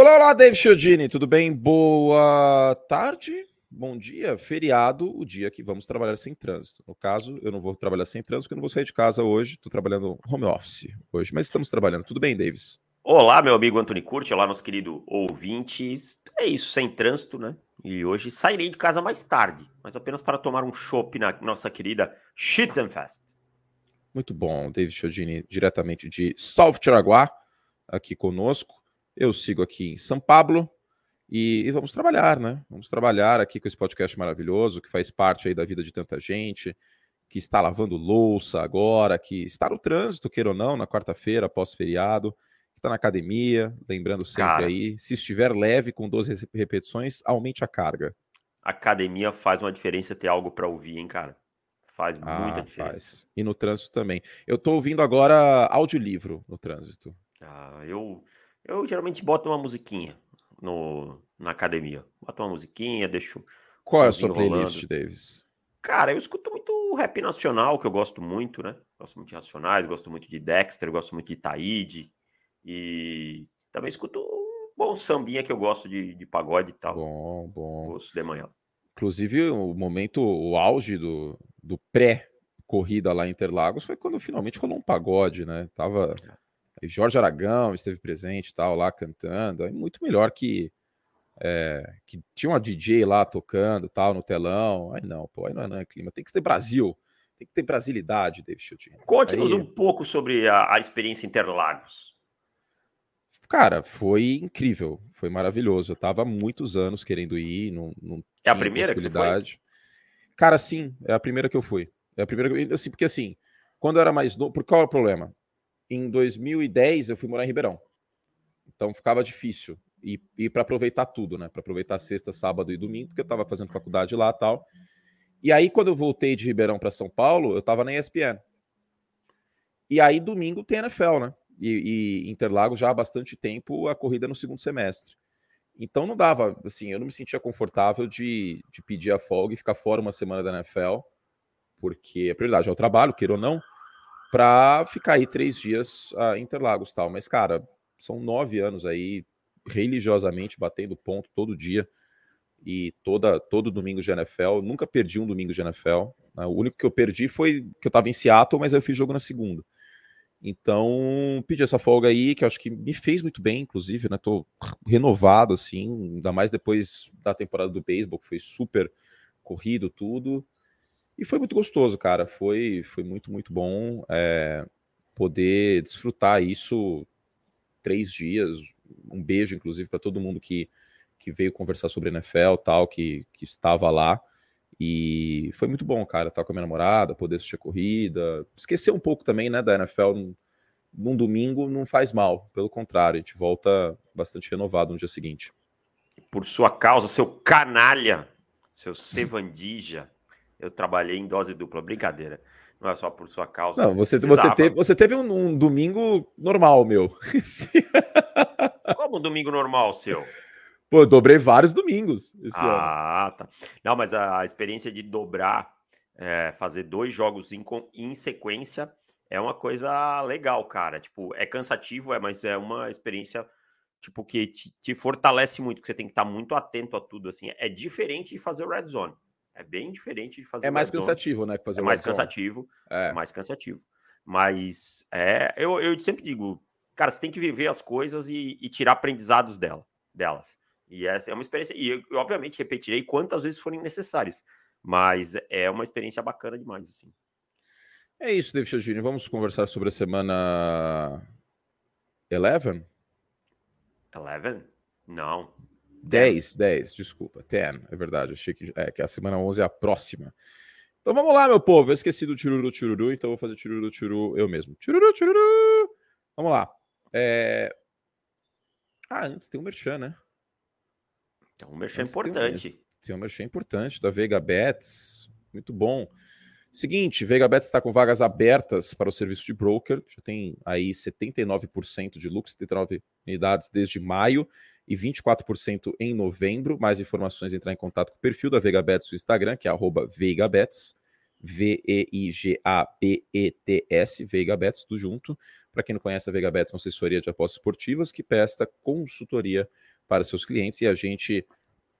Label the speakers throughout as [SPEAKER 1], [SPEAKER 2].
[SPEAKER 1] Olá, olá, Dave Chiodini, tudo bem? Boa tarde, bom dia, feriado, o dia que vamos trabalhar sem trânsito. No caso, eu não vou trabalhar sem trânsito, porque eu não vou sair de casa hoje, estou trabalhando home office hoje, mas estamos trabalhando. Tudo bem, Davis?
[SPEAKER 2] Olá, meu amigo Antônio Curti, olá, nosso querido ouvintes. É isso, sem trânsito, né? E hoje sairei de casa mais tarde, mas apenas para tomar um chopp na nossa querida Schützenfest.
[SPEAKER 1] Muito bom, David Chiodini, diretamente de Salve Tiraguá, aqui conosco. Eu sigo aqui em São Paulo e, e, vamos trabalhar, né? Vamos trabalhar aqui com esse podcast maravilhoso que faz parte aí da vida de tanta gente, que está lavando louça agora, que está no trânsito, queira ou não, na quarta-feira, pós-feriado, que está na academia, lembrando sempre Cara, aí, se estiver leve com 12 repetições, aumente a carga.
[SPEAKER 2] Academia faz uma diferença ter algo para ouvir, hein, cara? Faz ah, muita diferença. Faz.
[SPEAKER 1] E no trânsito também. Eu estou ouvindo agora audiolivro no trânsito.
[SPEAKER 2] Ah, eu eu geralmente boto uma musiquinha no, na academia. Boto uma musiquinha, deixo.
[SPEAKER 1] Qual é a sua playlist, rolando. Davis?
[SPEAKER 2] Cara, eu escuto muito rap nacional, que eu gosto muito, né? Gosto muito de Racionais, gosto muito de Dexter, gosto muito de Taíde. E também escuto um bom sambinha que eu gosto de, de pagode e tal.
[SPEAKER 1] Bom, bom.
[SPEAKER 2] Gosto de manhã.
[SPEAKER 1] Inclusive, o momento, o auge do, do pré-corrida lá em Interlagos foi quando finalmente rolou um pagode, né? Tava. É Jorge Aragão esteve presente tal, lá cantando. É muito melhor que, é, que tinha uma DJ lá tocando tal no telão. Aí não, pô, aí não é, não é clima. Tem que ter Brasil. Tem que ter brasilidade, David Chutinho.
[SPEAKER 2] Conte-nos aí... um pouco sobre a, a experiência Interlagos.
[SPEAKER 1] Cara, foi incrível, foi maravilhoso. Eu tava há muitos anos querendo ir, não, não
[SPEAKER 2] É a primeira que você foi?
[SPEAKER 1] Cara, sim, é a primeira que eu fui. É a primeira, assim, porque assim, quando eu era mais novo, por qual é o problema? Em 2010 eu fui morar em Ribeirão. Então ficava difícil e, e para aproveitar tudo, né? Para aproveitar sexta, sábado e domingo, porque eu estava fazendo faculdade lá tal. E aí, quando eu voltei de Ribeirão para São Paulo, eu estava na ESPN. E aí, domingo tem NFL, né? E, e Interlagos já há bastante tempo a corrida no segundo semestre. Então não dava, assim, eu não me sentia confortável de, de pedir a folga e ficar fora uma semana da NFL, porque a prioridade é o trabalho, queira ou não para ficar aí três dias a Interlagos tal. Mas, cara, são nove anos aí religiosamente batendo ponto todo dia e toda todo domingo de NFL. Nunca perdi um domingo de NFL. Né? O único que eu perdi foi que eu estava em Seattle, mas eu fiz jogo na segunda. Então, pedi essa folga aí, que eu acho que me fez muito bem, inclusive, né? Tô renovado, assim, ainda mais depois da temporada do beisebol, que foi super corrido, tudo. E foi muito gostoso, cara. Foi, foi muito, muito bom é, poder desfrutar isso três dias. Um beijo, inclusive, para todo mundo que, que veio conversar sobre NFL tal, que, que estava lá. E foi muito bom, cara, estar com a minha namorada, poder assistir a corrida. Esquecer um pouco também, né, da NFL num, num domingo não faz mal. Pelo contrário, a gente volta bastante renovado no dia seguinte.
[SPEAKER 2] Por sua causa, seu canalha, seu sevandija eu trabalhei em dose dupla. Brincadeira. Não é só por sua causa.
[SPEAKER 1] Não, você, você, teve, você teve um, um domingo normal, meu.
[SPEAKER 2] Como um domingo normal, seu?
[SPEAKER 1] Pô, eu dobrei vários domingos
[SPEAKER 2] esse ah, ano. tá. Não, mas a, a experiência de dobrar, é, fazer dois jogos em, em sequência é uma coisa legal, cara. Tipo, é cansativo, é, mas é uma experiência tipo que te, te fortalece muito, que você tem que estar muito atento a tudo assim. É diferente de fazer o red zone. É bem diferente de fazer.
[SPEAKER 1] É mais cansativo, né? Que
[SPEAKER 2] fazer é mais cansativo. É. mais cansativo. Mas é, eu, eu sempre digo, cara, você tem que viver as coisas e, e tirar aprendizados dela, delas. E essa é uma experiência. E eu, eu, obviamente, repetirei quantas vezes forem necessárias. Mas é uma experiência bacana demais, assim.
[SPEAKER 1] É isso, David Chiodini. Vamos conversar sobre a semana 11?
[SPEAKER 2] 11? Não.
[SPEAKER 1] 10, 10, desculpa, 10, é verdade, achei que, é, que a semana 11 é a próxima. Então vamos lá, meu povo, eu esqueci do tiruru, tiruru, então vou fazer tiruru, tiruru eu mesmo. Tiruru, tiruru! Vamos lá. É... Ah, antes tem um merchan, né?
[SPEAKER 2] Tem um merchan antes importante.
[SPEAKER 1] Tem um, tem um merchan importante da Vega Bets, muito bom. Seguinte, Vega Bets está com vagas abertas para o serviço de broker, já tem aí 79% de lucro, 79 unidades desde maio e 24% em novembro. Mais informações, entrar em contato com o perfil da VegaBets no Instagram, que é VegaBets, V-E-I-G-A-B-E-T-S, VegaBets, tudo junto. Para quem não conhece, a VegaBets é uma assessoria de apostas esportivas que presta consultoria para seus clientes e a gente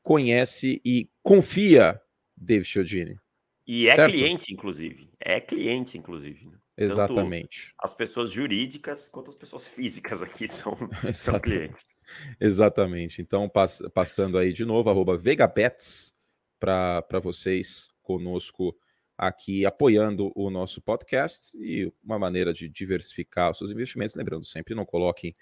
[SPEAKER 1] conhece e confia David Chiodini.
[SPEAKER 2] E é certo? cliente, inclusive. É cliente, inclusive. Né?
[SPEAKER 1] Exatamente.
[SPEAKER 2] Tanto as pessoas jurídicas quanto as pessoas físicas aqui são, são clientes.
[SPEAKER 1] Exatamente. Então, pass passando aí de novo, arroba VegaBets para vocês conosco aqui apoiando o nosso podcast e uma maneira de diversificar os seus investimentos. Lembrando sempre, não coloquem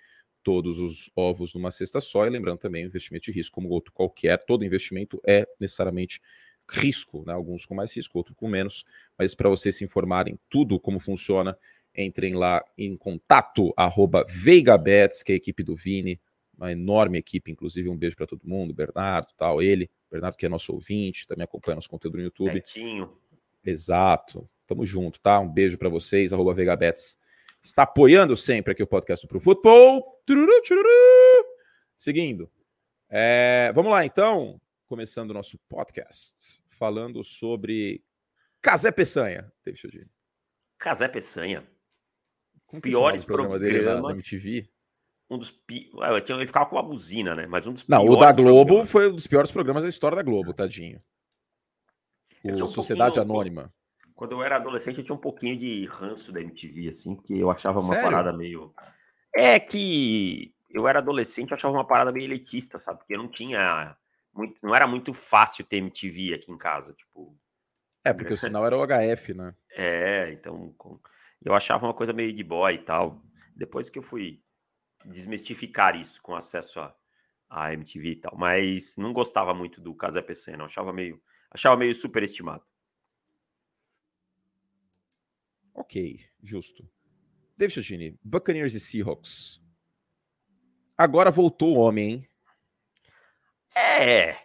[SPEAKER 1] todos os ovos numa cesta só e lembrando também o investimento de risco como outro qualquer, todo investimento é necessariamente risco, né? alguns com mais risco, outros com menos, mas para vocês se informarem tudo como funciona, entrem lá em contato, arroba VeigaBets, que é a equipe do Vini, uma enorme equipe, inclusive um beijo para todo mundo, Bernardo, tal, ele, Bernardo que é nosso ouvinte, também acompanha nosso conteúdo no YouTube.
[SPEAKER 2] Betinho.
[SPEAKER 1] Exato, tamo junto, tá? Um beijo para vocês, arroba VeigaBets, está apoiando sempre aqui o podcast pro futebol. Seguindo, é, vamos lá então, começando o nosso podcast, falando sobre Casé Peçanha. David Chodini.
[SPEAKER 2] Casé Peçanha. Piores programa programas. Dele? Um dos pi... tinha... Ele ficava com uma buzina, né? Mas um dos
[SPEAKER 1] Não, o da Globo programas. foi um dos piores programas da história da Globo, tadinho. O um Sociedade Anônima.
[SPEAKER 2] Quando eu era adolescente, eu tinha um pouquinho de ranço da MTV, assim, porque eu achava uma Sério? parada meio. É que eu era adolescente, eu achava uma parada meio elitista, sabe? Porque não tinha muito, não era muito fácil ter MTV aqui em casa, tipo.
[SPEAKER 1] É, porque o sinal era o HF, né?
[SPEAKER 2] É, então eu achava uma coisa meio de boy e tal. Depois que eu fui desmistificar isso com acesso a, a MTV e tal, mas não gostava muito do Casé PC, não. Achava meio, achava meio superestimado.
[SPEAKER 1] Ok, justo. David Chodini, Buccaneers e Seahawks. Agora voltou o homem, hein?
[SPEAKER 2] É,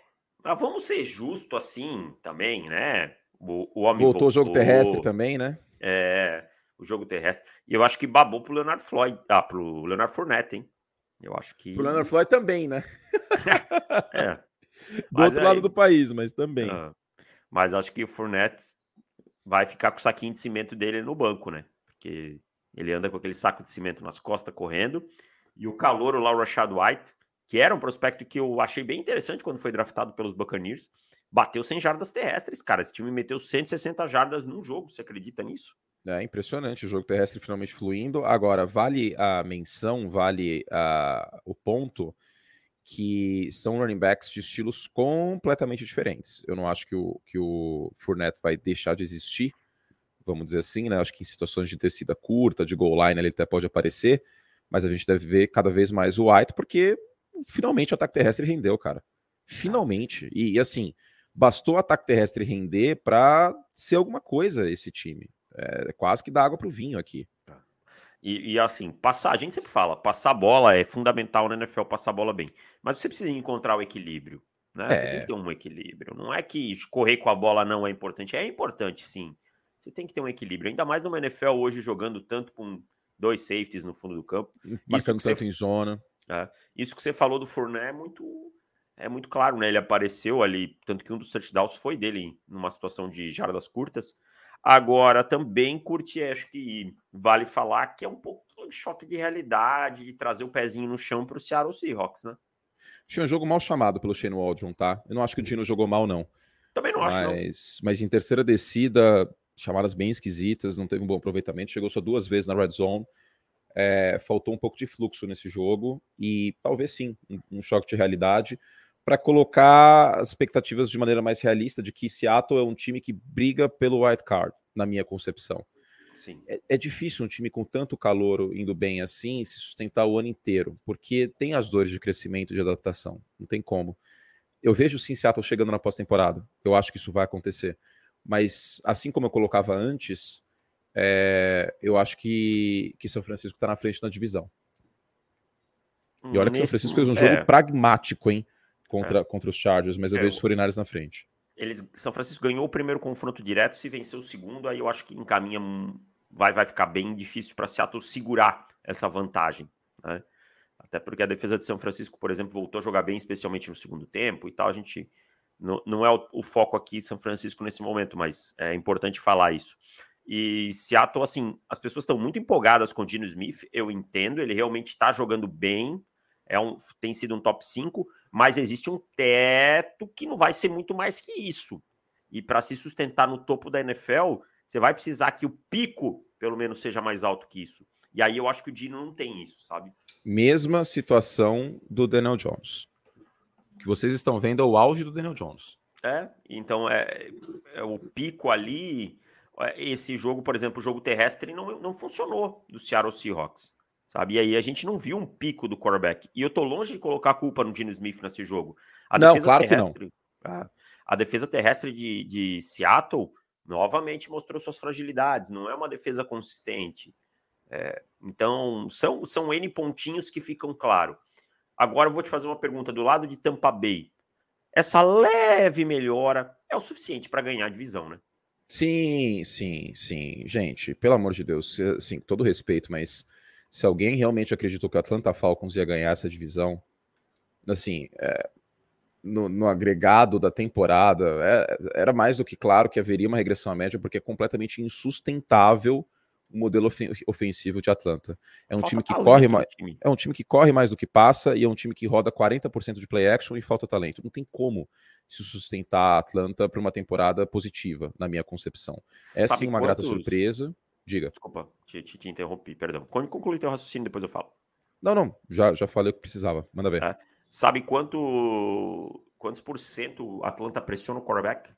[SPEAKER 2] mas vamos ser justo assim também, né?
[SPEAKER 1] O, o homem voltou, o jogo terrestre também, né?
[SPEAKER 2] É, o jogo terrestre. E eu acho que babou pro Leonardo Floyd, ah, pro Leonardo Fournette, hein? Eu acho que.
[SPEAKER 1] Pro Leonardo Floyd também, né? é. Do outro aí... lado do país, mas também. Ah,
[SPEAKER 2] mas acho que o Fournette vai ficar com o saquinho de cimento dele no banco, né? Porque ele anda com aquele saco de cimento nas costas correndo. E o calor, o Laura Rashad White, que era um prospecto que eu achei bem interessante quando foi draftado pelos Buccaneers, bateu 100 jardas terrestres, cara. Esse time meteu 160 jardas num jogo, você acredita nisso?
[SPEAKER 1] É impressionante, o jogo terrestre finalmente fluindo. Agora, vale a menção, vale a, o ponto que são running backs de estilos completamente diferentes. Eu não acho que o, que o Fournette vai deixar de existir, vamos dizer assim, né? Acho que em situações de descida curta, de goal line, ele até pode aparecer, mas a gente deve ver cada vez mais o White, porque finalmente o ataque terrestre rendeu, cara. Finalmente. E, e assim, bastou o ataque terrestre render para ser alguma coisa esse time. É quase que dá água pro vinho aqui. Tá.
[SPEAKER 2] E, e, assim, passar, a gente sempre fala, passar bola é fundamental na NFL, passar bola bem. Mas você precisa encontrar o equilíbrio. Né? É. Você tem que ter um equilíbrio. Não é que correr com a bola não é importante. É importante, sim. Você tem que ter um equilíbrio. Ainda mais numa NFL hoje jogando tanto com dois safeties no fundo do campo.
[SPEAKER 1] Marcando tanto você... em zona.
[SPEAKER 2] É. Isso que você falou do Fournette é muito, é muito claro, né? Ele apareceu ali, tanto que um dos touchdowns foi dele numa situação de jardas curtas. Agora, também curti, acho que vale falar que é um pouquinho de choque de realidade, de trazer o pezinho no chão para o Seattle Seahawks, né?
[SPEAKER 1] Tinha um jogo mal chamado pelo Shane Waldron, tá? Eu não acho que o Dino jogou mal, não.
[SPEAKER 2] Também não acho,
[SPEAKER 1] mas, não. Mas em terceira descida, chamadas bem esquisitas, não teve um bom aproveitamento, chegou só duas vezes na red zone é, faltou um pouco de fluxo nesse jogo e talvez sim um, um choque de realidade para colocar as expectativas de maneira mais realista de que Seattle é um time que briga pelo wild card, na minha concepção.
[SPEAKER 2] Sim.
[SPEAKER 1] É, é, difícil um time com tanto calor indo bem assim se sustentar o ano inteiro, porque tem as dores de crescimento e de adaptação, não tem como. Eu vejo sim Seattle chegando na pós-temporada, eu acho que isso vai acontecer, mas assim como eu colocava antes, é, eu acho que, que São Francisco está na frente na divisão. E olha que São Francisco fez um jogo é. pragmático, hein? Contra, é. contra os Chargers, mas eu é. vejo os 49 na frente.
[SPEAKER 2] Eles, São Francisco ganhou o primeiro confronto direto, se vencer o segundo, aí eu acho que encaminha. Vai, vai ficar bem difícil para Seattle segurar essa vantagem. Né? Até porque a defesa de São Francisco, por exemplo, voltou a jogar bem, especialmente no segundo tempo e tal. A gente. Não, não é o, o foco aqui São Francisco nesse momento, mas é importante falar isso. E Seattle, assim, as pessoas estão muito empolgadas com o Dino Smith, eu entendo, ele realmente está jogando bem. é um, tem sido um top 5, mas existe um teto que não vai ser muito mais que isso. E para se sustentar no topo da NFL, você vai precisar que o pico, pelo menos, seja mais alto que isso. E aí eu acho que o Dino não tem isso, sabe?
[SPEAKER 1] Mesma situação do Daniel Jones. O que vocês estão vendo é o auge do Daniel Jones.
[SPEAKER 2] É, então é, é o pico ali. É, esse jogo, por exemplo, o jogo terrestre não, não funcionou do Seattle Seahawks, sabe? E aí a gente não viu um pico do quarterback. E eu tô longe de colocar a culpa no Dino Smith nesse jogo.
[SPEAKER 1] A não, claro terrestre, que
[SPEAKER 2] não. A, a defesa terrestre de, de Seattle novamente mostrou suas fragilidades. Não é uma defesa consistente. É, então, são, são N pontinhos que ficam claro. Agora eu vou te fazer uma pergunta do lado de Tampa Bay. Essa leve melhora é o suficiente para ganhar a divisão, né?
[SPEAKER 1] Sim, sim, sim. Gente, pelo amor de Deus, assim, todo respeito, mas se alguém realmente acreditou que o Atlanta Falcons ia ganhar essa divisão, assim, é, no, no, agregado da temporada, é, era mais do que claro que haveria uma regressão à média, porque é completamente insustentável o modelo ofensivo de Atlanta. É um falta time que corre mais, é um time que corre mais do que passa e é um time que roda 40% de play action e falta talento. Não tem como se sustentar a Atlanta para uma temporada positiva, na minha concepção. É Sabe sim uma quantos... grata surpresa. Diga.
[SPEAKER 2] Desculpa, te, te, te interrompi, perdão. Quando concluir teu raciocínio, depois eu falo.
[SPEAKER 1] Não, não, já, já falei o que precisava. Manda ver. É.
[SPEAKER 2] Sabe quanto quantos por cento Atlanta pressiona o quarterback?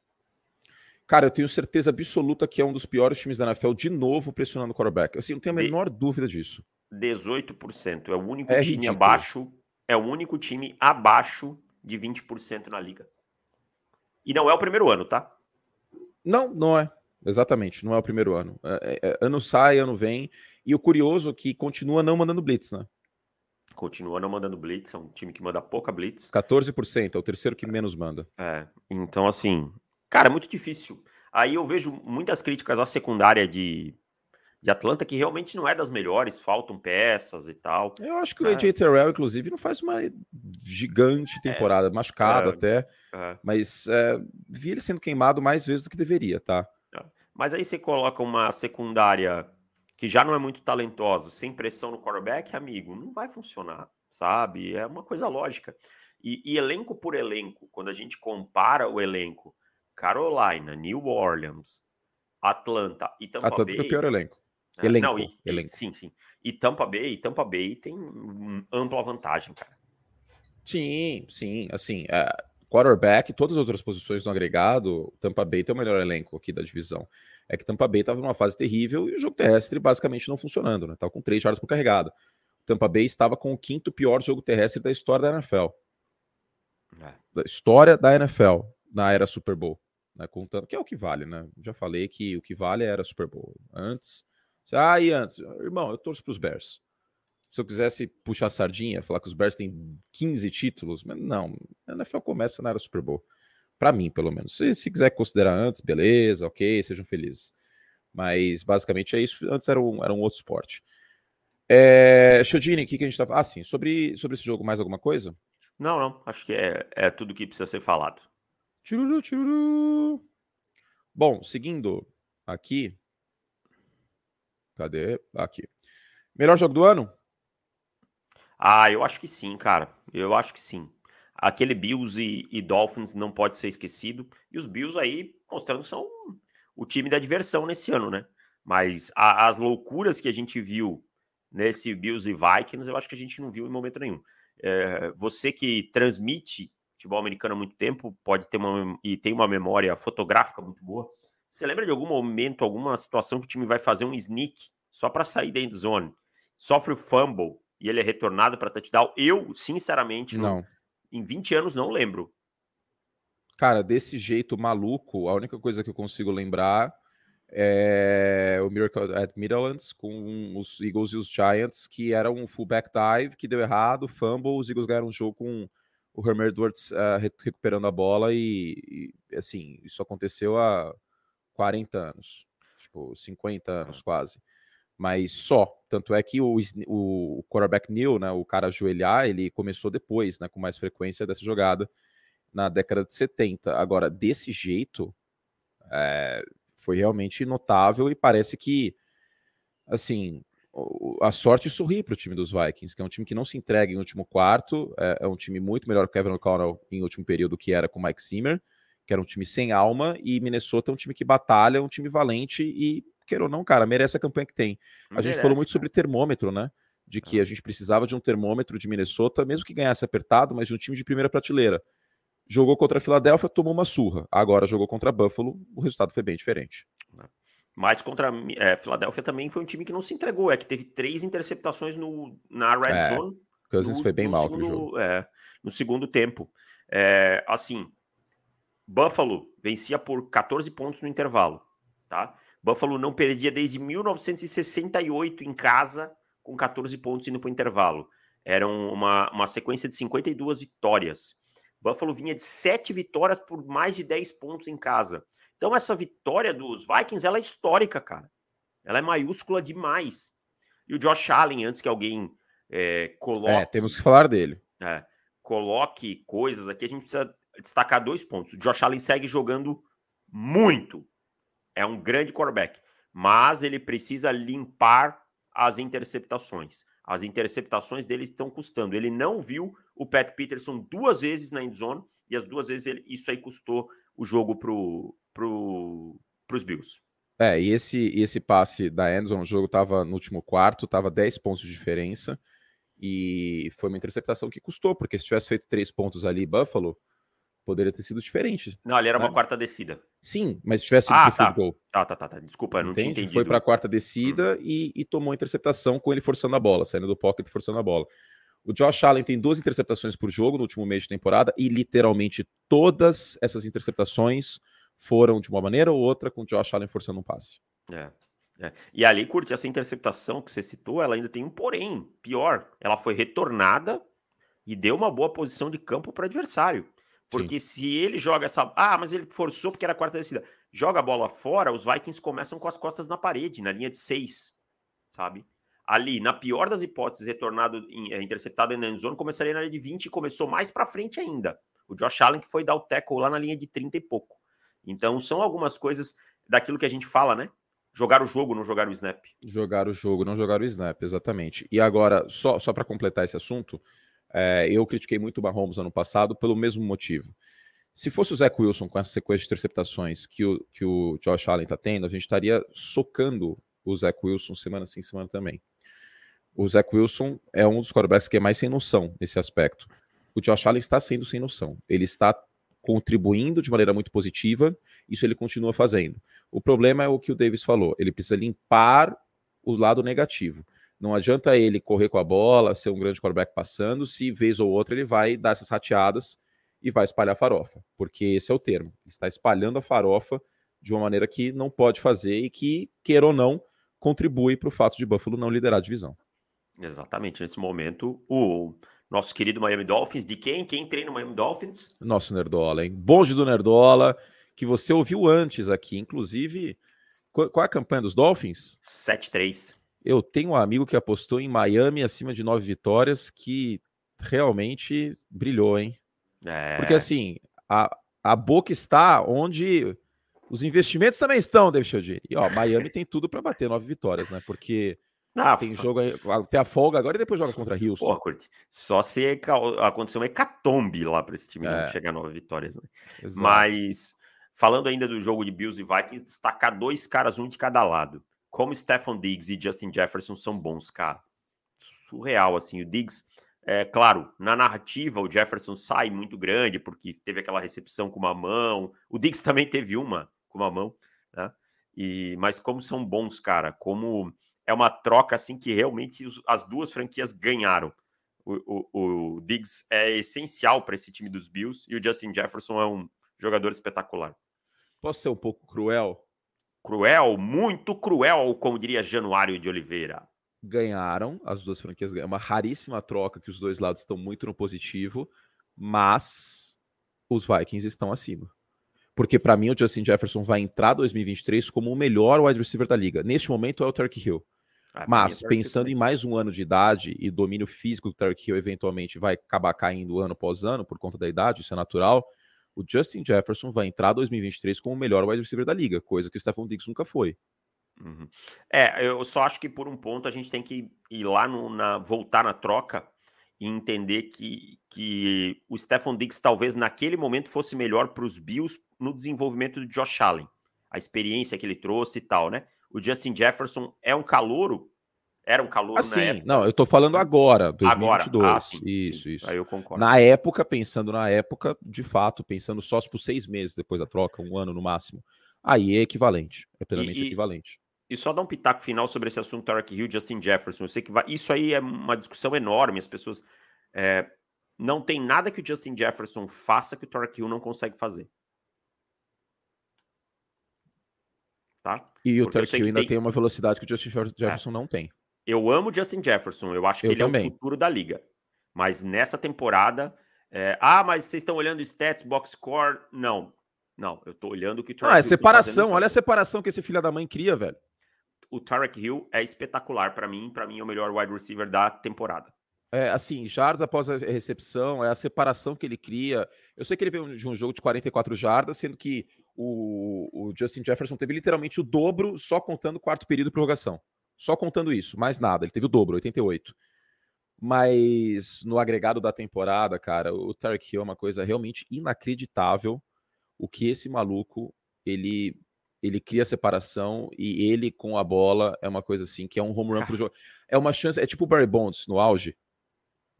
[SPEAKER 1] Cara, eu tenho certeza absoluta que é um dos piores times da NFL de novo pressionando o quarterback. Assim, não tenho a menor de... dúvida disso.
[SPEAKER 2] 18%. É o único é time ridículo. abaixo. É o único time abaixo de 20% na liga. E não é o primeiro ano, tá?
[SPEAKER 1] Não, não é. Exatamente, não é o primeiro ano. É, é, é ano sai, ano vem. E o curioso é que continua não mandando blitz, né?
[SPEAKER 2] Continua não mandando blitz, é um time que manda pouca blitz.
[SPEAKER 1] 14%, é o terceiro que menos manda.
[SPEAKER 2] É, então assim, Cara, é muito difícil. Aí eu vejo muitas críticas à secundária de, de Atlanta, que realmente não é das melhores, faltam peças e tal.
[SPEAKER 1] Eu acho que o AJ Terrell, inclusive, não faz uma gigante é, temporada, é, machucado é, até, é. mas é, vi ele sendo queimado mais vezes do que deveria, tá?
[SPEAKER 2] É. Mas aí você coloca uma secundária que já não é muito talentosa, sem pressão no quarterback, amigo, não vai funcionar, sabe? É uma coisa lógica. E, e elenco por elenco, quando a gente compara o elenco Carolina, New Orleans, Atlanta e Tampa
[SPEAKER 1] Atlanta
[SPEAKER 2] Bay.
[SPEAKER 1] Atlanta é o pior elenco. É, elenco, não,
[SPEAKER 2] e,
[SPEAKER 1] elenco.
[SPEAKER 2] Sim, sim. E Tampa Bay, Tampa Bay tem ampla vantagem, cara.
[SPEAKER 1] Sim, sim. Assim, é, quarterback, todas as outras posições no agregado, Tampa Bay tem o melhor elenco aqui da divisão. É que Tampa Bay estava numa fase terrível e o jogo terrestre basicamente não funcionando, né? Tava com três jardas por carregado. Tampa Bay estava com o quinto pior jogo terrestre da história da NFL. É. Da história da NFL na era Super Bowl né, contando, que é o que vale, né? Já falei que o que vale era Super Bowl. Antes, ah, e antes, irmão, eu torço para os Bears. Se eu quisesse puxar a sardinha, falar que os Bears têm 15 títulos, mas não, a NFL começa na era Super Bowl. Para mim, pelo menos. Se, se quiser considerar antes, beleza, ok, sejam felizes. Mas basicamente é isso. Antes era um, era um outro esporte. É, Chodini, o que, que a gente tá Ah, sim, sobre, sobre esse jogo, mais alguma coisa?
[SPEAKER 2] Não, não. Acho que é, é tudo que precisa ser falado.
[SPEAKER 1] Tchururu, tchururu. Bom, seguindo aqui. Cadê? Aqui. Melhor jogo do ano?
[SPEAKER 2] Ah, eu acho que sim, cara. Eu acho que sim. Aquele Bills e, e Dolphins não pode ser esquecido. E os Bills aí, mostrando que são o time da diversão nesse ano, né? Mas a, as loucuras que a gente viu nesse Bills e Vikings, eu acho que a gente não viu em momento nenhum. É, você que transmite futebol americano há muito tempo, pode ter uma e tem uma memória fotográfica muito boa. Você lembra de algum momento, alguma situação que o time vai fazer um sneak só para sair da end zone, sofre o fumble e ele é retornado para touchdown? Eu, sinceramente, não. não. Em 20 anos não lembro.
[SPEAKER 1] Cara, desse jeito maluco, a única coisa que eu consigo lembrar é o Miracle at Midlands com os Eagles e os Giants, que era um fullback dive que deu errado, fumble, os Eagles ganharam o jogo com o Herm Edwards uh, recuperando a bola e, e, assim, isso aconteceu há 40 anos, tipo, 50 anos quase. Mas só, tanto é que o, o quarterback Neil, né, o cara ajoelhar, ele começou depois, né, com mais frequência dessa jogada na década de 70. Agora, desse jeito, é, foi realmente notável e parece que, assim, a sorte sorri para o time dos Vikings, que é um time que não se entrega em último quarto, é, é um time muito melhor que o Kevin O'Connell em último período que era com o Mike Zimmer, que era um time sem alma, e Minnesota é um time que batalha, um time valente e, queira ou não, cara, merece a campanha que tem. A merece, gente falou muito cara. sobre termômetro, né? De que a gente precisava de um termômetro de Minnesota, mesmo que ganhasse apertado, mas de um time de primeira prateleira. Jogou contra a Filadélfia, tomou uma surra. Agora jogou contra a Buffalo, o resultado foi bem diferente.
[SPEAKER 2] É. Mas contra a é, Filadélfia também foi um time que não se entregou. É que teve três interceptações no, na red é, zone.
[SPEAKER 1] Cousins no, foi bem mal segundo,
[SPEAKER 2] jogo. É, no segundo tempo. É, assim, Buffalo vencia por 14 pontos no intervalo. Tá? Buffalo não perdia desde 1968 em casa com 14 pontos indo para o intervalo. Era uma, uma sequência de 52 vitórias. Buffalo vinha de sete vitórias por mais de 10 pontos em casa. Então, essa vitória dos Vikings, ela é histórica, cara. Ela é maiúscula demais. E o Josh Allen, antes que alguém é, coloque... É,
[SPEAKER 1] temos que falar dele.
[SPEAKER 2] É, coloque coisas aqui, a gente precisa destacar dois pontos. O Josh Allen segue jogando muito. É um grande quarterback. Mas ele precisa limpar as interceptações. As interceptações dele estão custando. Ele não viu o Pat Peterson duas vezes na endzone e as duas vezes ele, isso aí custou o jogo pro, pro, pros Bills.
[SPEAKER 1] É, e esse, esse passe da Anderson, o jogo estava no último quarto, estava 10 pontos de diferença, e foi uma interceptação que custou, porque se tivesse feito três pontos ali, Buffalo, poderia ter sido diferente.
[SPEAKER 2] Não, ali era né? uma quarta descida.
[SPEAKER 1] Sim, mas se tivesse
[SPEAKER 2] ah, tá. gol. Tá, tá, tá, tá. Desculpa, eu não Entende? tinha entendido.
[SPEAKER 1] Foi para a quarta descida hum. e, e, tomou a interceptação com ele forçando a bola, saindo do pocket forçando a bola. O Josh Allen tem duas interceptações por jogo no último mês de temporada e literalmente todas essas interceptações foram de uma maneira ou outra com o Josh Allen forçando um passe.
[SPEAKER 2] É. É. E ali, curte, essa interceptação que você citou, ela ainda tem um porém. Pior, ela foi retornada e deu uma boa posição de campo para o adversário. Porque Sim. se ele joga essa. Ah, mas ele forçou porque era a quarta descida. Joga a bola fora, os Vikings começam com as costas na parede, na linha de seis. Sabe? Ali, na pior das hipóteses, retornado, é, interceptado na endzone, começaria na linha de 20 e começou mais para frente ainda. O Josh Allen que foi dar o tackle lá na linha de 30 e pouco. Então, são algumas coisas daquilo que a gente fala, né? Jogar o jogo, não jogar o snap.
[SPEAKER 1] Jogar o jogo, não jogar o snap, exatamente. E agora, só, só para completar esse assunto, é, eu critiquei muito o Mahomes ano passado pelo mesmo motivo. Se fosse o Zach Wilson com essa sequência de interceptações que o, que o Josh Allen está tendo, a gente estaria socando o Zach Wilson semana sim, semana também. O Zach Wilson é um dos quarterbacks que é mais sem noção nesse aspecto. O Josh Allen está sendo sem noção. Ele está contribuindo de maneira muito positiva, isso ele continua fazendo. O problema é o que o Davis falou, ele precisa limpar o lado negativo. Não adianta ele correr com a bola, ser um grande quarterback passando, se vez ou outra ele vai dar essas rateadas e vai espalhar farofa, porque esse é o termo. Está espalhando a farofa de uma maneira que não pode fazer e que, queira ou não, contribui para o fato de Buffalo não liderar a divisão.
[SPEAKER 2] Exatamente. Nesse momento, o nosso querido Miami Dolphins. De quem? Quem treina o Miami Dolphins?
[SPEAKER 1] Nosso Nerdola, hein? Bonde do Nerdola, que você ouviu antes aqui. Inclusive, qual, é a campanha dos Dolphins?
[SPEAKER 2] 7-3.
[SPEAKER 1] Eu tenho um amigo que apostou em Miami acima de nove vitórias, que realmente brilhou, hein? É... Porque assim, a, a boca está onde os investimentos também estão, David Chiodini. E ó, Miami tem tudo para bater nove vitórias, né? Porque ah, tem jogo tem a folga agora e depois joga contra Houston. Pô,
[SPEAKER 2] Curti, só se acontecer uma hecatombe lá para esse time é. não chegar a nove vitórias. Né? Mas falando ainda do jogo de Bills e Vikings, destacar dois caras, um de cada lado. Como Stephon Diggs e Justin Jefferson são bons, cara. Surreal, assim. O Diggs, é claro, na narrativa o Jefferson sai muito grande porque teve aquela recepção com uma mão. O Diggs também teve uma com uma mão, né? E, mas como são bons, cara, como é uma troca assim que realmente as duas franquias ganharam. O, o, o Diggs é essencial para esse time dos Bills e o Justin Jefferson é um jogador espetacular.
[SPEAKER 1] Posso ser um pouco cruel?
[SPEAKER 2] Cruel, muito cruel, como diria Januário de Oliveira.
[SPEAKER 1] Ganharam, as duas franquias ganharam. Uma raríssima troca que os dois lados estão muito no positivo, mas os Vikings estão acima. Porque para mim o Justin Jefferson vai entrar 2023 como o melhor wide receiver da liga. Neste momento é o Turk Hill. Ah, Mas pensando em mais um ano de idade e domínio físico que o Tarek Hill eventualmente vai acabar caindo ano após ano por conta da idade, isso é natural. O Justin Jefferson vai entrar 2023 como o melhor wide receiver da liga, coisa que o Stephon Diggs nunca foi.
[SPEAKER 2] Uhum. É, eu só acho que por um ponto a gente tem que ir lá no, na voltar na troca e entender que, que o Stephon Diggs talvez naquele momento fosse melhor para os Bills no desenvolvimento do Josh Allen, a experiência que ele trouxe e tal, né? O Justin Jefferson é um calouro, era um calouro
[SPEAKER 1] assim, na época. Não, eu tô falando agora, 2022. Agora. Ah, sim, isso, sim. isso.
[SPEAKER 2] Aí eu concordo.
[SPEAKER 1] Na época, pensando na época, de fato, pensando só por seis meses depois da troca, um ano no máximo, aí é equivalente, é plenamente e, equivalente.
[SPEAKER 2] E só dar um pitaco final sobre esse assunto Tarek Hill, Justin Jefferson. Eu sei que vai, isso aí é uma discussão enorme. As pessoas é, não tem nada que o Justin Jefferson faça que o Tarek Hill não consegue fazer. Tá?
[SPEAKER 1] E o Tarek Hill ainda tem... tem... uma velocidade que o Justin Jefferson é. não tem.
[SPEAKER 2] Eu amo o Justin Jefferson. Eu acho que eu ele também. é o futuro da liga. Mas nessa temporada, é... ah, mas vocês estão olhando stats, box score? Não, não. Eu tô olhando o que o
[SPEAKER 1] Tarek Ah, é separação. Olha a separação que esse filho da mãe cria, velho
[SPEAKER 2] o Tarek Hill é espetacular para mim. Para mim, é o melhor wide receiver da temporada.
[SPEAKER 1] É, assim, jardas após a recepção, é a separação que ele cria. Eu sei que ele veio de um jogo de 44 jardas, sendo que o, o Justin Jefferson teve literalmente o dobro só contando o quarto período de prorrogação. Só contando isso, mais nada. Ele teve o dobro, 88. Mas no agregado da temporada, cara, o Tarek Hill é uma coisa realmente inacreditável o que esse maluco ele ele cria separação e ele com a bola é uma coisa assim que é um home run pro jogo. É uma chance, é tipo o Barry Bonds no auge.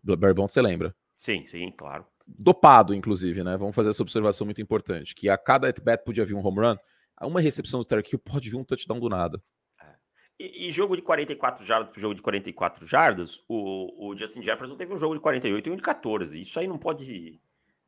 [SPEAKER 1] Do Barry Bonds, você lembra?
[SPEAKER 2] Sim, sim, claro.
[SPEAKER 1] Dopado, inclusive, né? Vamos fazer essa observação muito importante, que a cada at-bat podia vir um home run, uma recepção do Tarek Hill pode vir um touchdown do nada.
[SPEAKER 2] É. E, e, jogo de 44 jardas pro jogo de 44 jardas, o, o Justin Jefferson teve um jogo de 48 e um de 14. Isso aí não pode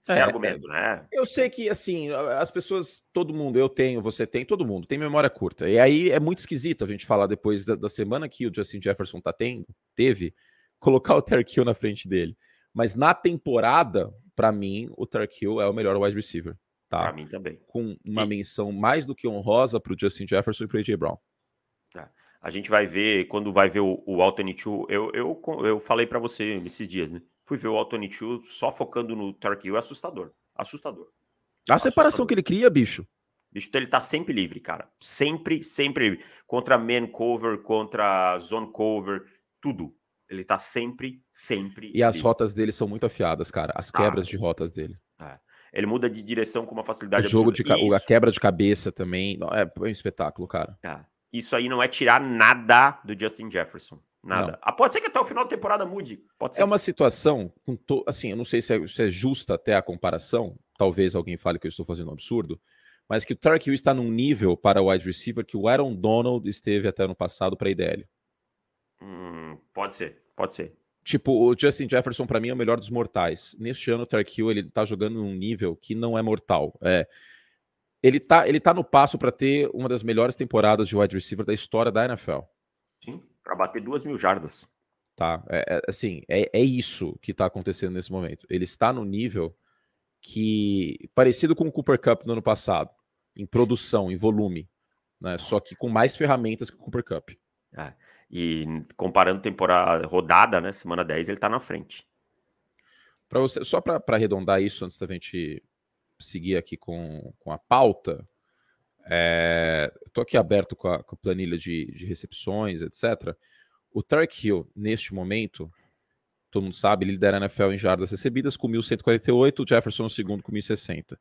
[SPEAKER 2] sem é, argumento, né?
[SPEAKER 1] Eu sei que, assim, as pessoas, todo mundo, eu tenho, você tem, todo mundo tem memória curta. E aí é muito esquisito a gente falar depois da, da semana que o Justin Jefferson tá tendo, teve, colocar o Hill na frente dele. Mas na temporada, para mim, o Hill é o melhor wide receiver. Tá?
[SPEAKER 2] Para mim também.
[SPEAKER 1] Com uma e... menção mais do que honrosa pro Justin Jefferson e pro AJ Brown.
[SPEAKER 2] Tá. A gente vai ver, quando vai ver o, o Alternate eu, eu, eu falei para você esses dias, né? Fui ver o Altony Chu só focando no Tark Hill, é assustador. Assustador.
[SPEAKER 1] A separação que ele cria, bicho.
[SPEAKER 2] Bicho, então ele tá sempre livre, cara. Sempre, sempre livre. Contra man cover, contra zone cover, tudo. Ele tá sempre, sempre.
[SPEAKER 1] E as rotas dele são muito afiadas, cara. As ah, quebras de rotas dele.
[SPEAKER 2] É. Ele muda de direção com uma facilidade
[SPEAKER 1] o jogo absurda. de A quebra de cabeça também. É um espetáculo, cara.
[SPEAKER 2] É. Isso aí não é tirar nada do Justin Jefferson. Nada. Ah, pode ser que até o final da temporada mude. Pode ser.
[SPEAKER 1] É uma situação, to... assim, eu não sei se é, se é, justa até a comparação. Talvez alguém fale que eu estou fazendo um absurdo. Mas que o Tark Hill está num nível para o wide receiver que o Aaron Donald esteve até no passado para a IDL.
[SPEAKER 2] Hum, pode ser, pode ser.
[SPEAKER 1] Tipo, o Justin Jefferson para mim é o melhor dos mortais. Neste ano o Tark Hill ele tá jogando num nível que não é mortal. É, ele tá, ele tá no passo para ter uma das melhores temporadas de wide receiver da história da NFL.
[SPEAKER 2] Sim para bater duas mil jardas.
[SPEAKER 1] Tá, é, é, assim, é, é isso que está acontecendo nesse momento. Ele está no nível que parecido com o Cooper Cup no ano passado, em produção, em volume, né? Só que com mais ferramentas que o Cooper Cup.
[SPEAKER 2] É, e comparando temporada rodada, né? Semana 10, ele está na frente.
[SPEAKER 1] Para você, só para arredondar isso antes da gente seguir aqui com, com a pauta, é, Estou aqui aberto com a, com a planilha de, de, recepções, etc. O Tarek Hill, neste momento, todo mundo sabe, lidera a NFL em jardas recebidas com 1.148, o Jefferson segundo com 1.060.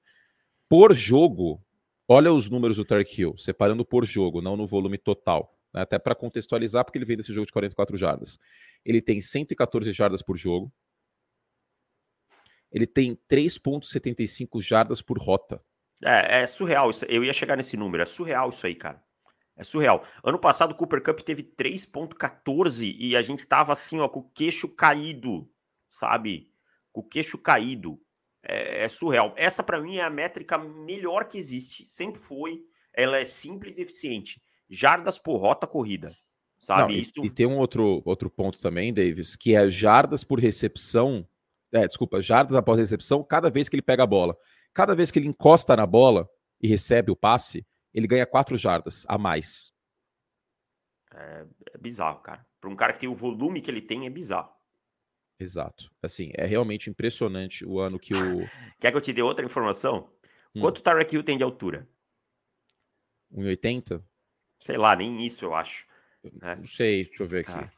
[SPEAKER 1] Por jogo, olha os números do Tarek Hill, separando por jogo, não no volume total. Né? Até para contextualizar, porque ele veio desse jogo de 44 jardas. Ele tem 114 jardas por jogo. Ele tem 3,75 jardas por rota.
[SPEAKER 2] É, é surreal. Isso, eu ia chegar nesse número. É surreal isso aí, cara. É surreal. Ano passado o Cooper Cup teve 3.14 e a gente tava assim, ó, com o queixo caído, sabe? Com o queixo caído. É, é surreal. Essa para mim é a métrica melhor que existe. Sempre foi. Ela é simples e eficiente. Jardas por rota corrida. Sabe?
[SPEAKER 1] Não, Isso... e, e tem um outro, outro ponto também, Davis, que é jardas por recepção. É, desculpa, jardas após recepção, cada vez que ele pega a bola. Cada vez que ele encosta na bola e recebe o passe, ele ganha quatro jardas a mais.
[SPEAKER 2] É, é bizarro, cara. Para um cara que tem o volume que ele tem, é bizarro.
[SPEAKER 1] Exato. Assim, é realmente impressionante o ano que o.
[SPEAKER 2] Quer que eu te dê outra informação? Hum. Quanto o Tarek Hill tem de altura?
[SPEAKER 1] 1,80?
[SPEAKER 2] Sei lá, nem isso eu acho.
[SPEAKER 1] Né? Não sei, deixa eu ver aqui. Ah.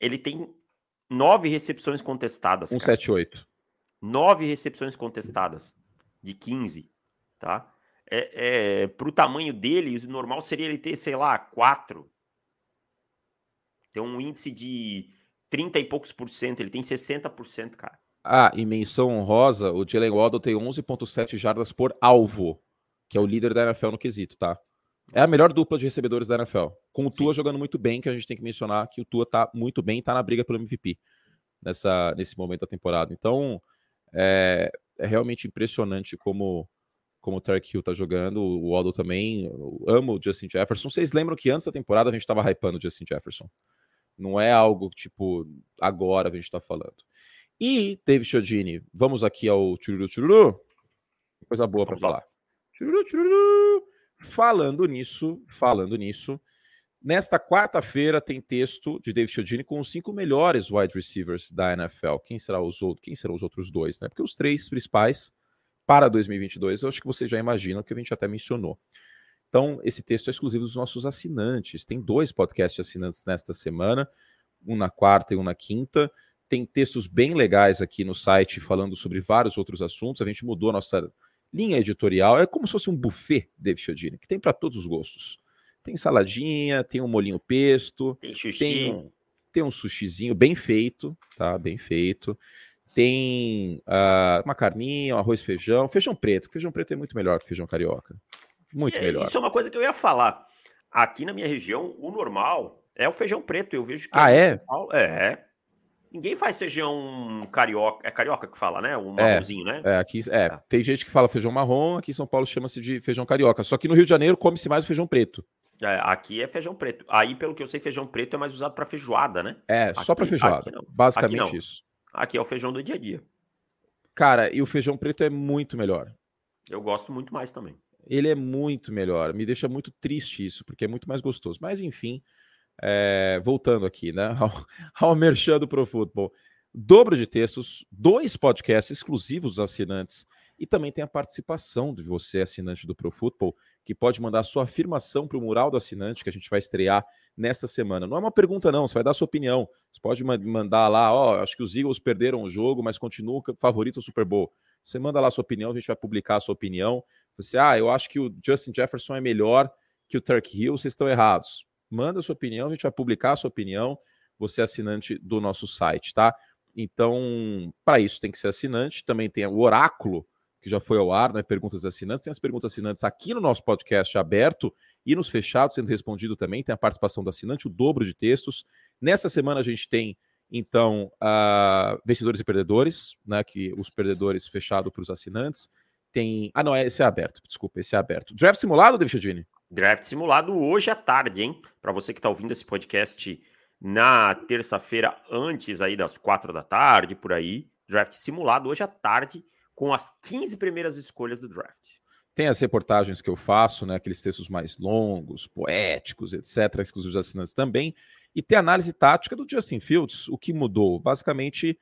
[SPEAKER 2] Ele tem nove recepções contestadas.
[SPEAKER 1] 178.
[SPEAKER 2] Nove recepções contestadas de 15, tá? É, é, para o tamanho dele, o normal seria ele ter, sei lá, quatro. Tem um índice de 30 e poucos por cento, ele tem 60%, cara.
[SPEAKER 1] Ah, em menção honrosa, o Jalen Waddle tem 11,7 jardas por alvo, que é o líder da NFL no quesito, tá? É a melhor dupla de recebedores da NFL. Com o Sim. Tua jogando muito bem, que a gente tem que mencionar que o Tua tá muito bem, tá na briga pelo MVP nessa, nesse momento da temporada. Então, é, é realmente impressionante como como o Tarek Hill tá jogando, o Waddle também. Eu amo o Justin Jefferson. Vocês lembram que antes da temporada a gente tava hypando o Justin Jefferson? Não é algo tipo agora a gente tá falando. E David Chodini, vamos aqui ao Chururu Chururu. Coisa boa para falar. Chururu Chururu. Falando nisso, falando nisso, nesta quarta-feira tem texto de David Chodini com os cinco melhores wide receivers da NFL. Quem será os outros? Quem serão os outros dois, né? Porque os três principais para 2022, eu acho que você já imagina, que a gente até mencionou. Então, esse texto é exclusivo dos nossos assinantes. Tem dois podcasts assinantes nesta semana, um na quarta e um na quinta. Tem textos bem legais aqui no site falando sobre vários outros assuntos. A gente mudou a nossa linha editorial. É como se fosse um buffet, David Chiodini, que tem para todos os gostos. Tem saladinha, tem um molinho pesto,
[SPEAKER 2] tem, tem
[SPEAKER 1] um, tem um sushizinho bem feito, tá? Bem feito tem uh, uma carninha, um arroz, feijão, feijão preto. Feijão preto é muito melhor que feijão carioca. Muito é, melhor.
[SPEAKER 2] Isso é uma coisa que eu ia falar. Aqui na minha região, o normal é o feijão preto. Eu vejo que.
[SPEAKER 1] Ah, é?
[SPEAKER 2] Paulo, é. Ninguém faz feijão carioca. É carioca que fala, né? Um é, marronzinho, né?
[SPEAKER 1] É, aqui, é, é, tem gente que fala feijão marrom, aqui em São Paulo chama-se de feijão carioca. Só que no Rio de Janeiro come-se mais o feijão preto.
[SPEAKER 2] É, aqui é feijão preto. Aí, pelo que eu sei, feijão preto é mais usado para feijoada, né?
[SPEAKER 1] É,
[SPEAKER 2] aqui,
[SPEAKER 1] só para feijoada. Basicamente isso.
[SPEAKER 2] Aqui é o feijão do dia a dia.
[SPEAKER 1] Cara, e o feijão preto é muito melhor.
[SPEAKER 2] Eu gosto muito mais também.
[SPEAKER 1] Ele é muito melhor. Me deixa muito triste isso, porque é muito mais gostoso. Mas enfim, é... voltando aqui, né? Ao, ao merchan do Pro Football. Dobro de textos, dois podcasts exclusivos dos assinantes e também tem a participação de você, assinante do Pro Football, que pode mandar sua afirmação para o mural do assinante que a gente vai estrear nesta semana. Não é uma pergunta, não, você vai dar sua opinião. Você pode mandar lá, ó, acho que os Eagles perderam o jogo, mas continuam favoritos ao Super Bowl. Você manda lá sua opinião, a gente vai publicar a sua opinião. Você, ah, eu acho que o Justin Jefferson é melhor que o Turk Hill, vocês estão errados. Manda sua opinião, a gente vai publicar a sua opinião. Você é assinante do nosso site, tá? Então, para isso tem que ser assinante. Também tem o oráculo que já foi ao ar, né? Perguntas assinantes. Tem as perguntas assinantes aqui no nosso podcast aberto e nos fechados sendo respondido também. Tem a participação do assinante, o dobro de textos. Nessa semana a gente tem, então, uh, vencedores e perdedores, né? Que os perdedores fechado para os assinantes. Tem. Ah, não, esse é aberto. Desculpa, esse é aberto. Draft simulado, David Chodini?
[SPEAKER 2] Draft simulado hoje à tarde, hein? Para você que está ouvindo esse podcast na terça-feira, antes aí das quatro da tarde, por aí. Draft simulado hoje à tarde com as 15 primeiras escolhas do draft.
[SPEAKER 1] Tem as reportagens que eu faço, né, aqueles textos mais longos, poéticos, etc., exclusivos assinantes também. E tem análise tática do Justin Fields. O que mudou? Basicamente,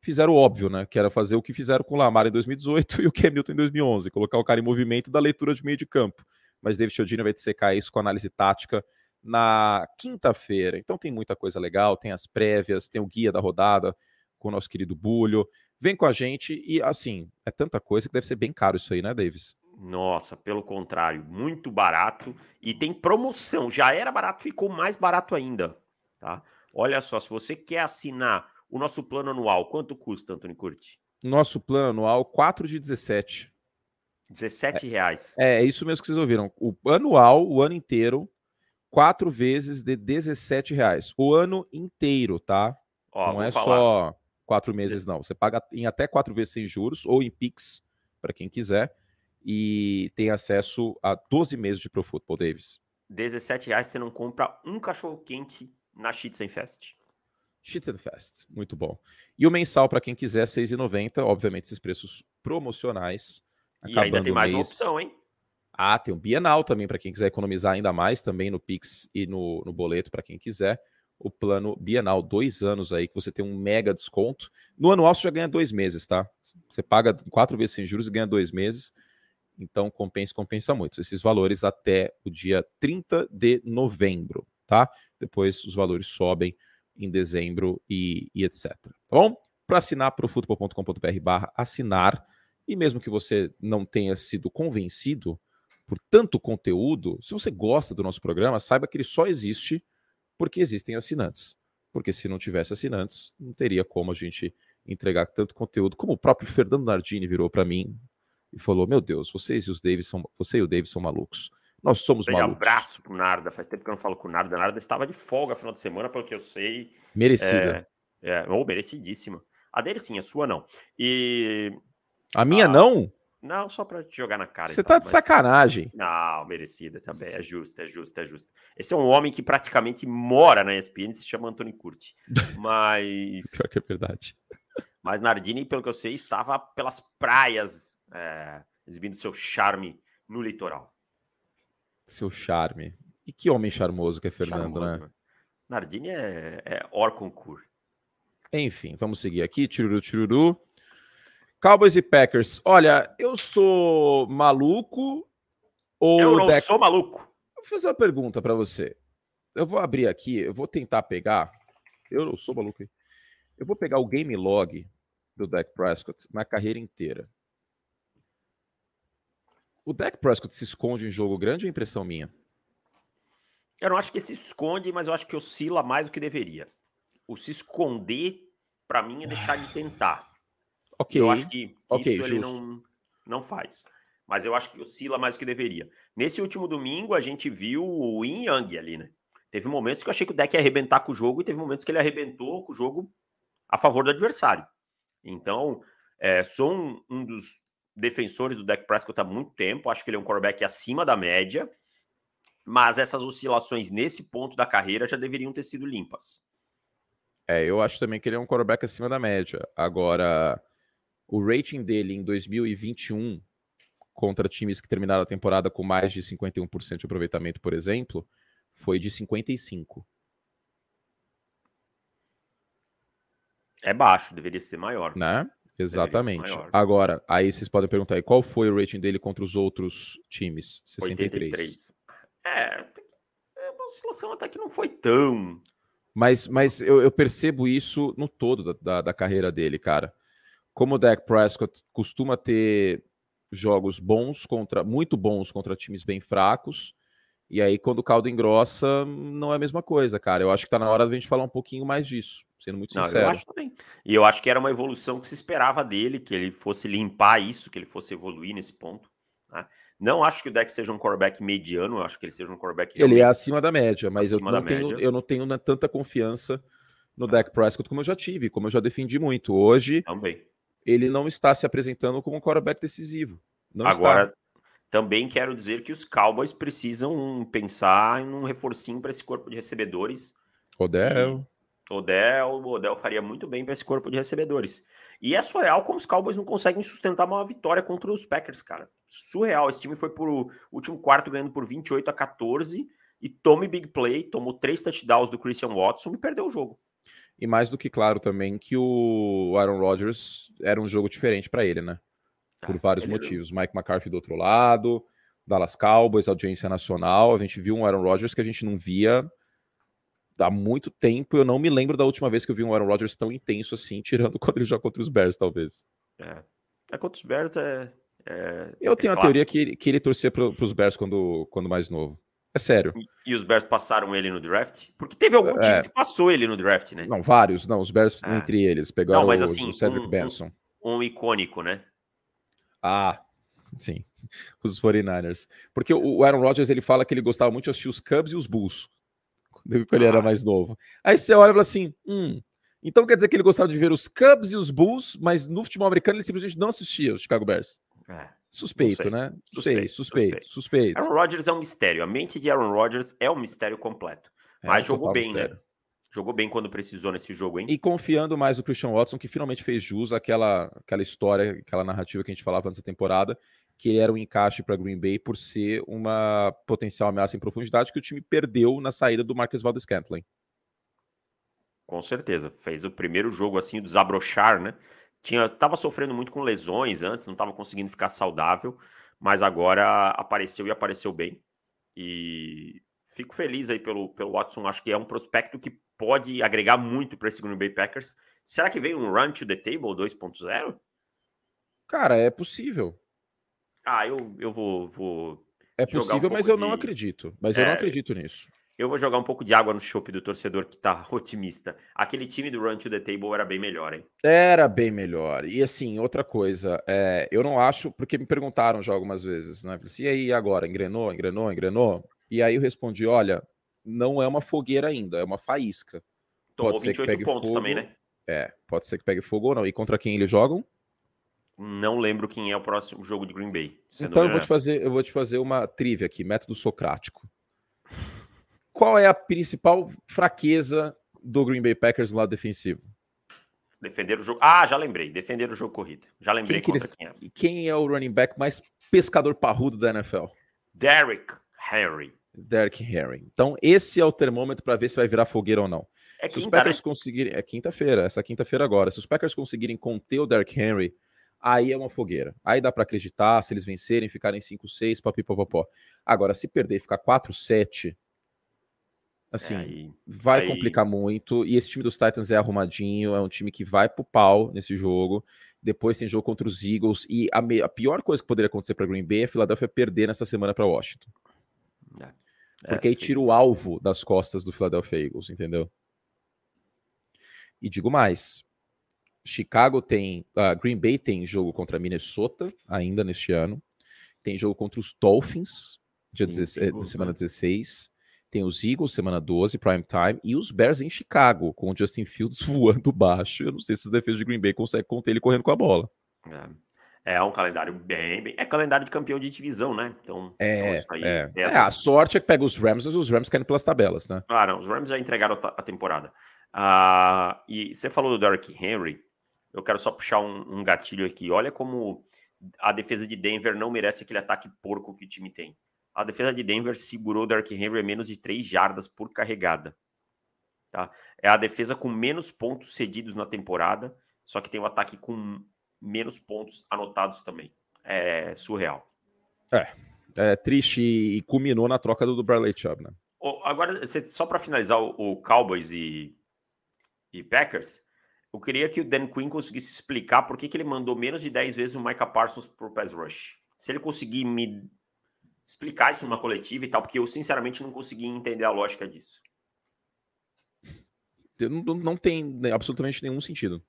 [SPEAKER 1] fizeram o óbvio, né? Que era fazer o que fizeram com o Lamar em 2018 e o Cam Newton em 2011, colocar o cara em movimento da leitura de meio de campo. Mas David Chiodini vai dissecar isso com análise tática na quinta-feira. Então tem muita coisa legal, tem as prévias, tem o guia da rodada com o nosso querido Bulho. Vem com a gente e, assim, é tanta coisa que deve ser bem caro isso aí, né, Davis?
[SPEAKER 2] Nossa, pelo contrário, muito barato e tem promoção. Já era barato, ficou mais barato ainda, tá? Olha só, se você quer assinar o nosso plano anual, quanto custa, Antônio Curti?
[SPEAKER 1] Nosso plano anual, 4 de 17.
[SPEAKER 2] 17 reais.
[SPEAKER 1] É, é isso mesmo que vocês ouviram. O anual, o ano inteiro, quatro vezes de 17 reais. O ano inteiro, tá? Ó, Não é falar. só quatro meses, não. Você paga em até quatro vezes sem juros ou em Pix, para quem quiser, e tem acesso a 12 meses de Pro Football, Davis.
[SPEAKER 2] 17 reais você não compra um cachorro quente na Shitsen Fest.
[SPEAKER 1] Shitsen Fest, muito bom. E o mensal, para quem quiser, 6,90. Obviamente, esses preços promocionais.
[SPEAKER 2] E ainda tem mais uma opção, hein?
[SPEAKER 1] Ah, tem o Bienal também, para quem quiser economizar ainda mais, também no Pix e no, no boleto, para quem quiser o plano bienal, dois anos aí, que você tem um mega desconto. No anual você já ganha dois meses, tá? Você paga quatro vezes sem juros e ganha dois meses. Então, compensa, compensa muito. Esses valores até o dia 30 de novembro, tá? Depois os valores sobem em dezembro e, e etc. Tá bom? Para assinar para o futebol.com.br barra assinar, e mesmo que você não tenha sido convencido por tanto conteúdo, se você gosta do nosso programa, saiba que ele só existe porque existem assinantes. Porque se não tivesse assinantes, não teria como a gente entregar tanto conteúdo, como o próprio Fernando Nardini virou para mim e falou: Meu Deus, vocês e os Davis são, você e o Davis são malucos. Nós somos
[SPEAKER 2] Bem,
[SPEAKER 1] malucos.
[SPEAKER 2] abraço pro Narda. Faz tempo que eu não falo com o Narda. Narda estava de folga final de semana, pelo que eu sei.
[SPEAKER 1] Merecida.
[SPEAKER 2] É, é ou merecidíssima. A dele sim, a sua não. E.
[SPEAKER 1] A minha ah, não?
[SPEAKER 2] Não, só para te jogar na cara.
[SPEAKER 1] Você então, tá de mas... sacanagem.
[SPEAKER 2] Não, merecida também. É justo, é justo, é justo. Esse é um homem que praticamente mora na ESPN, se chama Antônio Curti. Mas.
[SPEAKER 1] Pior que é verdade.
[SPEAKER 2] Mas Nardini, pelo que eu sei, estava pelas praias é, exibindo seu charme no litoral.
[SPEAKER 1] Seu charme. E que homem charmoso que é Fernando, charmoso, né?
[SPEAKER 2] Nardini é, é Orconcourt.
[SPEAKER 1] Enfim, vamos seguir aqui. Tiruru, tiruru. Cowboys e Packers. Olha, eu sou maluco ou.
[SPEAKER 2] Eu não sou maluco.
[SPEAKER 1] Vou fazer uma pergunta para você. Eu vou abrir aqui, eu vou tentar pegar. Eu não sou maluco. Eu vou pegar o game log do Dak Prescott na carreira inteira. O Dak Prescott se esconde em jogo grande ou é impressão minha?
[SPEAKER 2] Eu não acho que se esconde, mas eu acho que oscila mais do que deveria. O se esconder, para mim, é deixar de tentar.
[SPEAKER 1] Ok.
[SPEAKER 2] Eu acho que
[SPEAKER 1] okay,
[SPEAKER 2] isso ele não, não faz. Mas eu acho que oscila mais do que deveria. Nesse último domingo, a gente viu o Yin Yang ali, né? Teve momentos que eu achei que o deck ia arrebentar com o jogo e teve momentos que ele arrebentou com o jogo a favor do adversário. Então, é, sou um, um, dos defensores do Dak Prescott há muito tempo. Acho que ele é um quarterback acima da média. Mas essas oscilações nesse ponto da carreira já deveriam ter sido limpas.
[SPEAKER 1] É, eu acho também que ele é um quarterback acima da média. Agora, o rating dele em 2021 contra times que terminaram a temporada com mais de 51% de aproveitamento, por exemplo, foi de 55.
[SPEAKER 2] É baixo, deveria ser maior.
[SPEAKER 1] Né? Exatamente. Maior. Agora, aí vocês podem perguntar aí, qual foi o rating dele contra os outros times? 63. 83.
[SPEAKER 2] É, é, uma oscilação até que não foi tão.
[SPEAKER 1] Mas, mas eu, eu percebo isso no todo da, da, da carreira dele, cara como o Dak Prescott costuma ter jogos bons contra muito bons contra times bem fracos. E aí, quando o caldo engrossa, não é a mesma coisa, cara. Eu acho que tá na hora da gente falar um pouquinho mais disso, sendo muito sincero.
[SPEAKER 2] Não, eu acho também. E eu acho que era uma evolução que se esperava dele, que ele fosse limpar isso, que ele fosse evoluir nesse ponto. Né? Não acho que o Deck seja um quarterback mediano, eu acho que ele seja um quarterback.
[SPEAKER 1] Ele é acima da média, mas eu não, tenho, média. eu não tenho tanta confiança no. Dak Prescott como eu já tive, como eu já defendi muito. Hoje.
[SPEAKER 2] Também
[SPEAKER 1] ele não está se apresentando como um quarterback decisivo. Não
[SPEAKER 2] Agora,
[SPEAKER 1] está.
[SPEAKER 2] também quero dizer que os Cowboys precisam pensar em um reforcinho para esse corpo de recebedores.
[SPEAKER 1] Odell.
[SPEAKER 2] E Odell, Odell faria muito bem para esse corpo de recebedores. E é surreal como os Cowboys não conseguem sustentar uma vitória contra os Packers, cara. Surreal. Esse time foi por último quarto ganhando por 28 a 14 e tome big play, tomou três touchdowns do Christian Watson e perdeu o jogo.
[SPEAKER 1] E mais do que claro também que o Aaron Rodgers era um jogo diferente para ele, né? Por ah, vários motivos. Mike McCarthy do outro lado, Dallas Cowboys, audiência nacional. A gente viu um Aaron Rodgers que a gente não via há muito tempo. Eu não me lembro da última vez que eu vi um Aaron Rodgers tão intenso assim, tirando quando ele joga contra os Bears, talvez.
[SPEAKER 2] É, é contra os Bears é. é
[SPEAKER 1] eu é tenho a teoria que, que ele torcia para os Bears quando, quando mais novo. É sério.
[SPEAKER 2] E, e, os Bears passaram ele no draft? Porque teve algum time é. que passou ele no draft, né?
[SPEAKER 1] Não, vários. Não, os Bears é. entre eles. Pegaram não, mas, assim, o Cedric
[SPEAKER 2] um,
[SPEAKER 1] Benson.
[SPEAKER 2] Um, um, icônico, né?
[SPEAKER 1] Ah, sim. Os 49ers. Porque o Aaron Rodgers, ele fala que ele gostava muito de assistir os Cubs e os Bulls. Quando ele ah. era mais novo. Aí você olha e fala assim, hum... Então quer dizer que ele gostava de ver os Cubs e os Bulls, mas no futebol americano ele simplesmente não assistia os Chicago Bears. É. Suspeito, né? Suspeito, suspeito, suspeito.
[SPEAKER 2] Aaron Rodgers é um mistério. A mente de Aaron Rodgers é um mistério completo. É Mas jogou bem, né? mistério. né? Jogou bem quando precisou nesse jogo, hein?
[SPEAKER 1] E confiando mais no Christian Watson, que finalmente fez jus àquela, àquela história, aquela narrativa que a gente falava antes da temporada, que ele era um encaixe para Green Bay por ser uma potencial ameaça em profundidade que o time perdeu na saída do Marcus Valdez Scantling.
[SPEAKER 2] Com certeza. Fez o primeiro jogo assim, desabrochar, né? Tinha tava sofrendo muito com lesões antes, não estava conseguindo ficar saudável, mas agora apareceu e apareceu bem. E fico feliz aí pelo, pelo Watson. Acho que é um prospecto que pode agregar muito para esse Green Bay Packers. Será que vem um Run to the Table 2.0?
[SPEAKER 1] Cara, é possível.
[SPEAKER 2] Ah, eu, eu vou, vou
[SPEAKER 1] É possível, um mas eu de... não acredito. Mas é, eu não acredito nisso.
[SPEAKER 2] Eu vou jogar um pouco de água no chope do torcedor que tá otimista. Aquele time do Run to the Table era bem melhor, hein?
[SPEAKER 1] Era bem melhor. E assim, outra coisa, é, eu não acho, porque me perguntaram já algumas vezes, né? Falei assim, e aí agora? Engrenou, engrenou, engrenou? E aí eu respondi: olha, não é uma fogueira ainda, é uma faísca.
[SPEAKER 2] Tomou pode ser que pegue pontos fogo, também, né?
[SPEAKER 1] É, pode ser que pegue fogo ou não. E contra quem eles jogam?
[SPEAKER 2] Não lembro quem é o próximo jogo de Green Bay.
[SPEAKER 1] Então eu vou, te fazer, eu vou te fazer uma trivia aqui, método socrático. Qual é a principal fraqueza do Green Bay Packers no lado defensivo?
[SPEAKER 2] Defender o jogo. Ah, já lembrei. Defender o jogo corrido. Já lembrei quem, contra
[SPEAKER 1] quem é. Quem é o running back mais pescador parrudo da NFL?
[SPEAKER 2] Derrick Henry.
[SPEAKER 1] Derrick Henry. Então, esse é o termômetro para ver se vai virar fogueira ou não. É se quinta, os Packers né? conseguirem. É quinta-feira, essa quinta-feira agora. Se os Packers conseguirem conter o Derrick Henry, aí é uma fogueira. Aí dá para acreditar, se eles vencerem, ficarem 5-6, papipopopó. Agora, se perder e ficar 4-7, Assim, é, aí, vai aí... complicar muito. E esse time dos Titans é arrumadinho, é um time que vai pro pau nesse jogo. Depois tem jogo contra os Eagles. E a, me... a pior coisa que poderia acontecer para Green Bay é a Philadelphia perder nessa semana para Washington. É. Porque é, aí tira o alvo das costas do Philadelphia Eagles, entendeu? E digo mais: Chicago tem. Uh, Green Bay tem jogo contra Minnesota ainda neste ano. Tem jogo contra os Dolphins, dia Sim, 16, semana 16. Tem os Eagles, semana 12, prime time, e os Bears em Chicago, com o Justin Fields voando baixo. Eu não sei se as defesas de Green Bay conseguem conter ele correndo com a bola.
[SPEAKER 2] É. é um calendário bem, bem, É calendário de campeão de divisão, né? Então,
[SPEAKER 1] é, então é. é, a sorte é que pega os Rams, mas os Rams querem pelas tabelas, né?
[SPEAKER 2] Ah, não, os Rams já entregaram a temporada. Ah, e você falou do Derrick Henry, eu quero só puxar um, um gatilho aqui. Olha como a defesa de Denver não merece aquele ataque porco que o time tem a defesa de Denver segurou o Dark Henry a menos de 3 jardas por carregada. Tá? É a defesa com menos pontos cedidos na temporada, só que tem um ataque com menos pontos anotados também. É surreal.
[SPEAKER 1] É, é triste e culminou na troca do, do Bradley Chubb, né?
[SPEAKER 2] Agora, só para finalizar o, Cowboys e, e, Packers, eu queria que o Dan Quinn conseguisse explicar por que, que ele mandou menos de 10 vezes o Micah Parsons pro pass rush. Se ele conseguir me explicar isso numa coletiva e tal, porque eu sinceramente não consegui entender a lógica disso.
[SPEAKER 1] Não, não tem né, absolutamente nenhum sentido.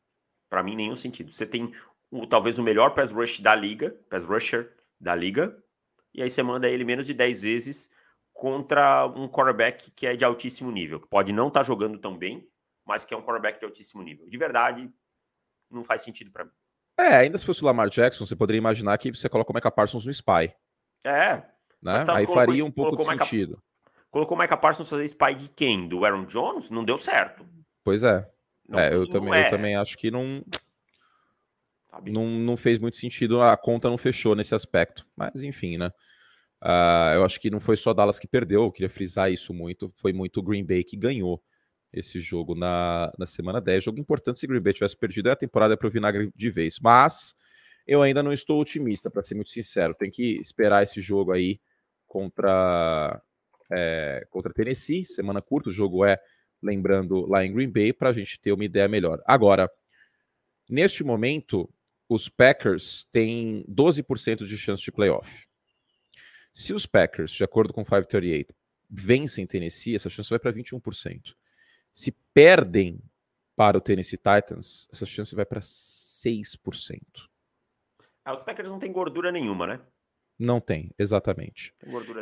[SPEAKER 2] Para mim, nenhum sentido. Você tem o, talvez o melhor pass rush da liga, pass rusher da liga, e aí você manda ele menos de 10 vezes contra um quarterback que é de altíssimo nível, que pode não estar tá jogando tão bem, mas que é um quarterback de altíssimo nível. De verdade, não faz sentido para mim.
[SPEAKER 1] É, ainda se fosse o Lamar Jackson, você poderia imaginar que você coloca o Micah Parsons no spy.
[SPEAKER 2] É,
[SPEAKER 1] né? Tá, Aí faria um pouco de sentido.
[SPEAKER 2] colocou o Micah Parsons fazer spy de quem? Do Aaron Jones? Não deu certo.
[SPEAKER 1] Pois é. Não, é, eu, não também, é. eu também acho que não, não, não fez muito sentido, a conta não fechou nesse aspecto. Mas enfim, né? Uh, eu acho que não foi só Dallas que perdeu, eu queria frisar isso muito. Foi muito o Green Bay que ganhou esse jogo na, na semana 10. Jogo importante se o Green Bay tivesse perdido, é a temporada para o vinagre de vez. Mas eu ainda não estou otimista, para ser muito sincero. Tem que esperar esse jogo aí contra, é, contra Tennessee, semana curta. O jogo é, lembrando, lá em Green Bay, para a gente ter uma ideia melhor. Agora, neste momento, os Packers têm 12% de chance de playoff. Se os Packers, de acordo com 538, vencem Tennessee, essa chance vai para 21%. Se perdem para o Tennessee Titans, essa chance vai para 6%.
[SPEAKER 2] Ah, os Packers não têm gordura nenhuma, né?
[SPEAKER 1] Não tem, exatamente.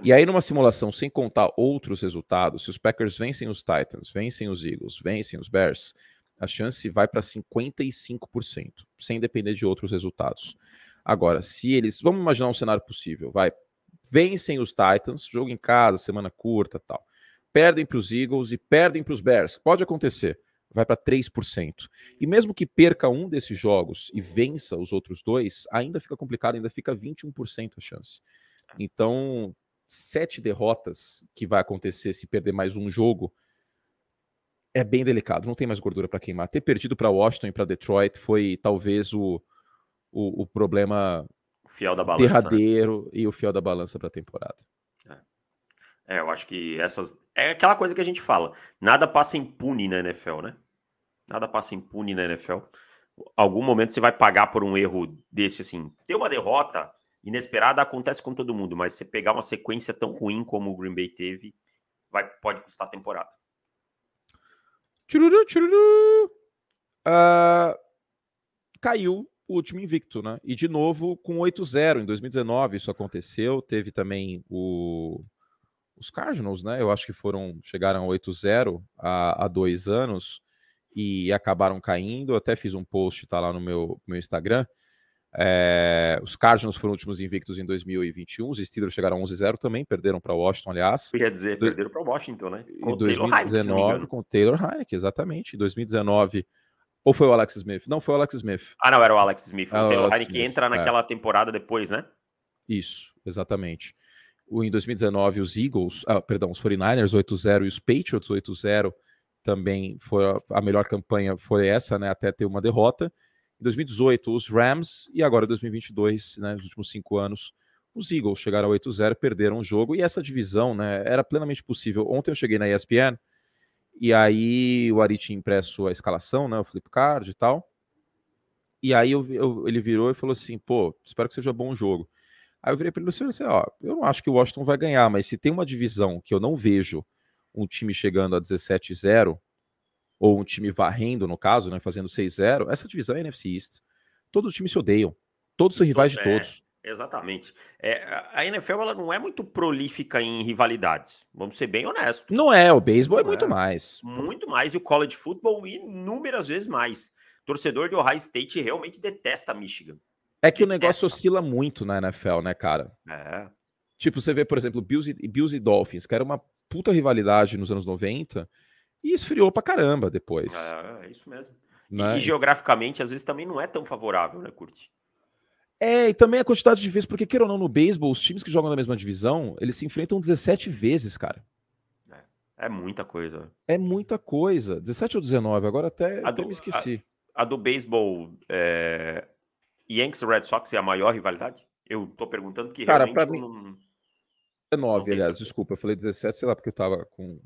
[SPEAKER 1] E aí, numa simulação, sem contar outros resultados, se os Packers vencem os Titans, vencem os Eagles, vencem os Bears, a chance vai para 55%, sem depender de outros resultados. Agora, se eles. Vamos imaginar um cenário possível, vai. Vencem os Titans, jogo em casa, semana curta tal. Perdem para os Eagles e perdem para os Bears. Pode acontecer vai para 3%. E mesmo que perca um desses jogos e vença os outros dois, ainda fica complicado, ainda fica 21% a chance. Então, sete derrotas que vai acontecer se perder mais um jogo é bem delicado, não tem mais gordura para queimar. Ter perdido para Washington e para Detroit foi talvez o, o, o, problema
[SPEAKER 2] fiel da balança. Né?
[SPEAKER 1] derradeiro né? e o fiel da balança para a temporada.
[SPEAKER 2] É. é, eu acho que essas. É aquela coisa que a gente fala: nada passa impune na NFL, né? Nada passa impune na NFL. Algum momento você vai pagar por um erro desse, assim. Ter uma derrota inesperada acontece com todo mundo, mas você pegar uma sequência tão ruim como o Green Bay teve, vai, pode custar a temporada.
[SPEAKER 1] Tchururu, tchururu. Uh, caiu o último invicto, né? E de novo com 8-0 em 2019 isso aconteceu. Teve também o, os Cardinals, né? Eu acho que foram chegaram a 8-0 há, há dois anos e acabaram caindo. Eu até fiz um post, tá lá no meu, meu Instagram. É, os Cardinals foram últimos invictos em 2021. Os Steelers chegaram a 11-0 também, perderam para Washington, aliás.
[SPEAKER 2] Quer dizer, Do... perderam para Washington, né?
[SPEAKER 1] Com em 2019, Taylor com o Taylor Heineken, exatamente. Em 2019, ou foi o Alex Smith? Não, foi o Alex Smith.
[SPEAKER 2] Ah, não, era o Alex Smith. o Taylor Heineken entra naquela é. temporada depois, né?
[SPEAKER 1] Isso, exatamente. O, em 2019, os Eagles, ah, perdão, os 49ers 8-0 e os Patriots 8-0 também foi a, melhor campanha foi essa, né? Até ter uma derrota. Em 2018, os Rams, e agora 2022, né, nos últimos cinco anos, os Eagles chegaram a 8-0, perderam o jogo, e essa divisão né, era plenamente possível. Ontem eu cheguei na ESPN, e aí o Ari tinha impresso a escalação, né, o flipcard e tal, e aí eu, eu, ele virou e falou assim, pô, espero que seja bom o jogo. Aí eu virei para ele e falei assim, ó, eu não acho que o Washington vai ganhar, mas se tem uma divisão que eu não vejo um time chegando a 17-0, ou um time varrendo, no caso, né, fazendo 6-0, essa divisão é NFC East. Todos os times se odeiam. Todos são rivais de todos.
[SPEAKER 2] É, exatamente. É, a NFL ela não é muito prolífica em rivalidades. Vamos ser bem honestos.
[SPEAKER 1] Não é, o beisebol é muito é. mais.
[SPEAKER 2] Muito mais, e o college football inúmeras vezes mais. torcedor de Ohio State realmente detesta Michigan.
[SPEAKER 1] É que detesta. o negócio oscila muito na NFL, né, cara? É. Tipo, você vê, por exemplo, Bills e, Bills e Dolphins, que era uma puta rivalidade nos anos 90 e esfriou pra caramba depois.
[SPEAKER 2] É, é isso mesmo. Né? E, e, geograficamente, às vezes, também não é tão favorável, né, Curti?
[SPEAKER 1] É, e também a quantidade de vezes, porque, queira ou não, no beisebol, os times que jogam na mesma divisão, eles se enfrentam 17 vezes, cara.
[SPEAKER 2] É, é muita coisa.
[SPEAKER 1] É muita coisa. 17 ou 19, agora até, até do, me esqueci.
[SPEAKER 2] A, a do beisebol, é... Yankees Red Sox é a maior rivalidade? Eu tô perguntando que
[SPEAKER 1] cara, realmente mim... não... 19, aliás, desculpa, eu falei 17, sei lá, porque eu tava com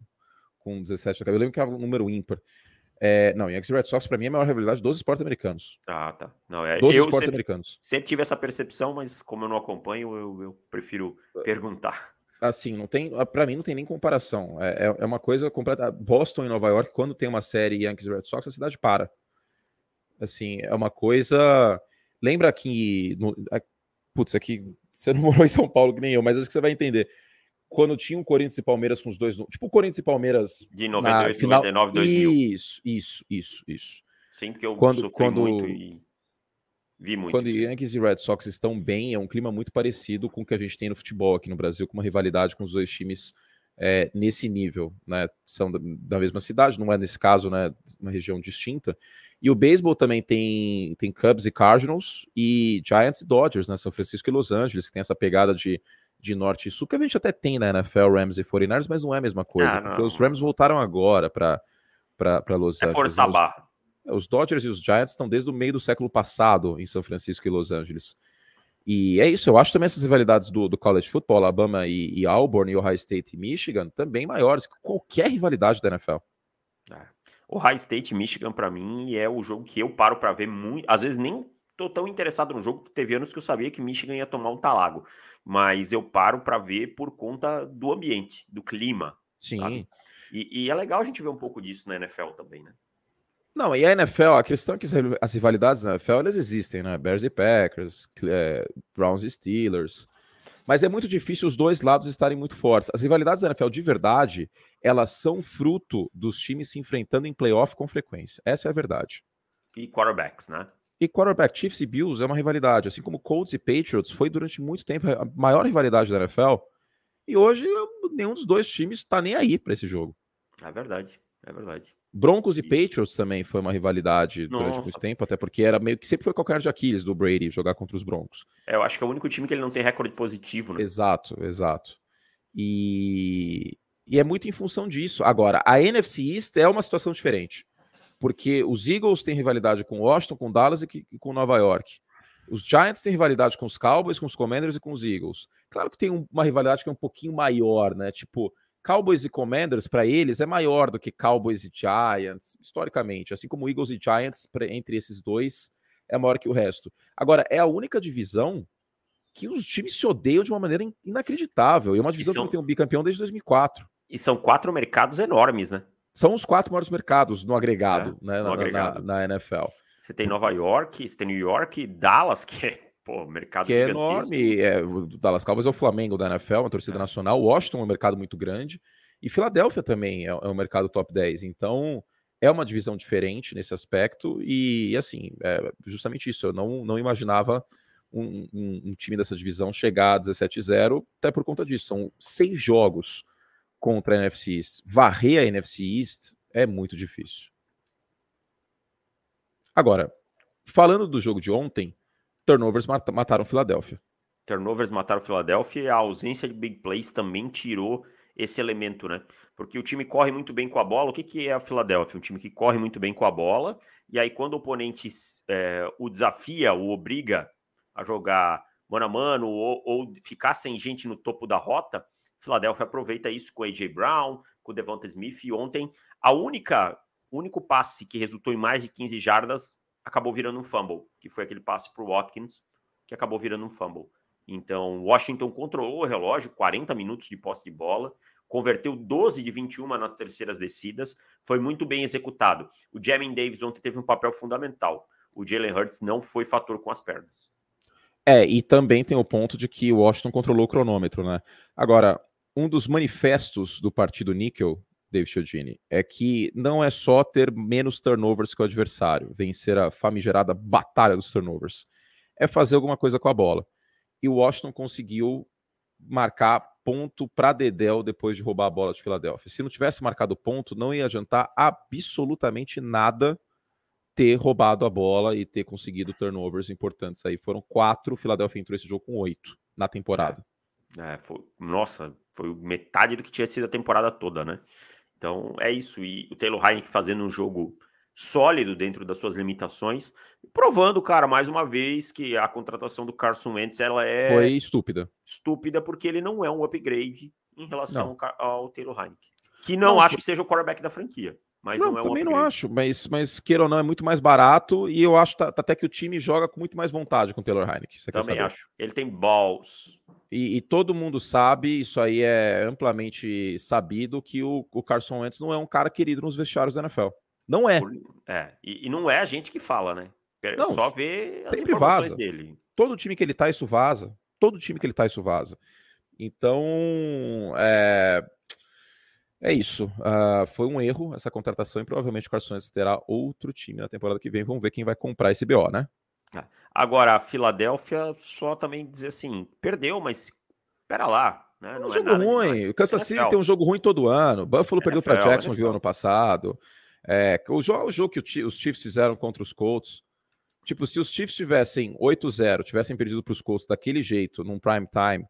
[SPEAKER 1] com 17 Eu lembro que era um número ímpar. É, não, Yankees e Red Sox, para mim, é a maior rivalidade dos esportes americanos.
[SPEAKER 2] Ah, tá. Não, é,
[SPEAKER 1] dos esportes sempre, americanos.
[SPEAKER 2] Sempre tive essa percepção, mas como eu não acompanho, eu, eu prefiro é. perguntar.
[SPEAKER 1] Assim, não tem. para mim, não tem nem comparação. É, é, é, uma coisa completa. Boston e Nova York, quando tem uma série Yankees e Red Sox, a cidade para. Assim, é uma coisa. Lembra que. No... Putz, aqui. Você não morou em São Paulo que nem eu, mas acho que você vai entender quando tinha o Corinthians e Palmeiras com os dois. Tipo o Corinthians e Palmeiras.
[SPEAKER 2] De 98, final... 99, 2000.
[SPEAKER 1] Isso, isso, isso, isso.
[SPEAKER 2] Sim, porque eu quando, quando, muito e vi muito.
[SPEAKER 1] Quando Yankees e Red Sox estão bem, é um clima muito parecido com o que a gente tem no futebol aqui no Brasil, com uma rivalidade com os dois times é, nesse nível, né? São da, da, mesma cidade, não é nesse caso, né? Uma região distinta. E o beisebol também tem, tem Cubs e Cardinals e Giants e Dodgers, né? São Francisco e Los Angeles, que tem essa pegada de de norte e sul, que a gente até tem na NFL, Rams e 49ers, mas não é a mesma coisa, ah, porque os Rams voltaram agora para Los é Angeles.
[SPEAKER 2] Força
[SPEAKER 1] os,
[SPEAKER 2] barra.
[SPEAKER 1] os Dodgers e os Giants estão desde o meio do século passado em São Francisco e Los Angeles. E é isso, eu acho também essas rivalidades do, do college football, Alabama e, e Auburn, e Ohio State e Michigan, também maiores que qualquer rivalidade da NFL.
[SPEAKER 2] É. Ohio State e Michigan, para mim, é o jogo que eu paro para ver muito. Às vezes nem tô tão interessado no jogo, que teve anos que eu sabia que Michigan ia tomar um talago mas eu paro para ver por conta do ambiente, do clima. Sim. E, e, é legal a gente ver um pouco disso na NFL também, né?
[SPEAKER 1] Não, e a NFL, a questão é que as rivalidades na NFL elas existem, né? Bears e Packers, é, Browns e Steelers. Mas é muito difícil os dois lados estarem muito fortes. As rivalidades da NFL de verdade, elas são fruto dos times se enfrentando em playoff com frequência. Essa é a verdade.
[SPEAKER 2] E quarterbacks, né?
[SPEAKER 1] E quarterback Chiefs e Bills é uma rivalidade, assim como Colts e Patriots foi durante muito tempo a maior rivalidade da NFL. E hoje nenhum dos dois times está nem aí para esse jogo.
[SPEAKER 2] É verdade, é verdade.
[SPEAKER 1] Broncos e, Patriots também foi uma rivalidade Nossa. durante muito tempo, até porque era meio que sempre foi qualquer de Aquiles do Brady jogar contra os Broncos.
[SPEAKER 2] É, eu acho que é o único time que ele não tem recorde positivo, né?
[SPEAKER 1] Exato, exato. E, e é muito em função disso. Agora, a NFC East é uma situação diferente porque os Eagles têm rivalidade com Washington, com Dallas e, com Nova York. Os Giants têm rivalidade com os Cowboys, com os Commanders e com os Eagles. Claro que tem uma rivalidade que é um pouquinho maior, né? Tipo, Cowboys e Commanders, para eles, é maior do que Cowboys e Giants, historicamente. Assim como Eagles e Giants, entre esses dois, é maior que o resto. Agora, é a única divisão que os times se odeiam de uma maneira inacreditável. E é uma divisão são... que não tem um bicampeão desde 2004.
[SPEAKER 2] E são quatro mercados enormes, né?
[SPEAKER 1] São os quatro maiores mercados no agregado, é, né, no na, agregado. Na, na, NFL.
[SPEAKER 2] Você tem Nova York, você tem New York, Dallas, que é pô, mercado
[SPEAKER 1] que é enorme. É, o Dallas Cowboys é o Flamengo da NFL, uma torcida é. nacional. Washington é um mercado muito grande. E Filadélfia também é, é um mercado top 10. Então, é uma divisão diferente nesse aspecto. E, assim, é justamente isso. Eu não, não imaginava um, um, um time dessa divisão chegar a 17-0, até por conta disso. São seis jogos contra a NFC East. Varrer a NFC East é muito difícil. Agora, falando do jogo de ontem, turnovers mataram Filadélfia.
[SPEAKER 2] Turnovers mataram Filadélfia e a ausência de big plays também tirou esse elemento, né? Porque o time corre muito bem com a bola. O que, que é a Filadélfia? Um time que corre muito bem com a bola. E aí, quando o oponente é, o desafia, o obriga a jogar mano a mano ou, ou ficar sem gente no topo da rota, Filadélfia aproveita isso com AJ Brown, com Devonta Smith. E ontem, a única único passe que resultou em mais de 15 jardas acabou virando um fumble, que foi aquele passe para o Watkins, que acabou virando um fumble. Então, Washington controlou o relógio, 40 minutos de posse de bola, converteu 12 de 21 nas terceiras descidas, foi muito bem executado. O Jamin Davis ontem teve um papel fundamental. O Jalen Hurts não foi fator com as pernas.
[SPEAKER 1] É, e também tem o ponto de que o Washington controlou o cronômetro, né? Agora, um dos manifestos do partido Nickel, David Chiodini, é que não é só ter menos turnovers que o adversário, vencer a famigerada batalha dos turnovers, é fazer alguma coisa com a bola. E o Washington conseguiu marcar ponto para Dedel depois de roubar a bola de Filadélfia. Se não tivesse marcado ponto, não ia adiantar absolutamente nada ter roubado a bola e ter conseguido turnovers importantes aí. Foram quatro, Filadélfia entrou esse jogo com oito na temporada.
[SPEAKER 2] É, foi, nossa, foi metade do que tinha sido a temporada toda, né? Então é isso. E o Taylor Heineken fazendo um jogo sólido dentro das suas limitações, provando, cara, mais uma vez que a contratação do Carson Wentz ela é
[SPEAKER 1] foi estúpida.
[SPEAKER 2] Estúpida porque ele não é um upgrade em relação não. ao Taylor Heineken, que não, não acho que seja o quarterback da franquia. Mas não, não é um
[SPEAKER 1] também upgrade. não acho, mas, mas queira ou não, é muito mais barato e eu acho até que o time joga com muito mais vontade com o Taylor Heineken.
[SPEAKER 2] Também acho. Ele tem balls.
[SPEAKER 1] E, e, todo mundo sabe, isso aí é amplamente sabido, que o, o Carson Wentz não é um cara querido nos vestiários da NFL. Não é.
[SPEAKER 2] É, e, e não é a gente que fala, né?
[SPEAKER 1] Não, só vê as sempre vaza. dele. Todo time que ele tá, isso vaza. Todo time que ele tá, isso vaza. Então, é, é isso. Uh, foi um erro essa contratação e provavelmente o Carson Wentz terá outro time na temporada que vem. Vamos ver quem vai comprar esse BO, né?
[SPEAKER 2] É. Agora, a Filadélfia, só também dizer assim, perdeu, mas espera lá. Né?
[SPEAKER 1] Não um é jogo ruim. O Kansas City tem um jogo ruim todo ano. Buffalo NFL, perdeu para Jacksonville ano passado. É, o, jogo, o jogo que os Chiefs fizeram contra os Colts. Tipo, se os Chiefs tivessem 8-0, tivessem perdido para os Colts daquele jeito, num prime time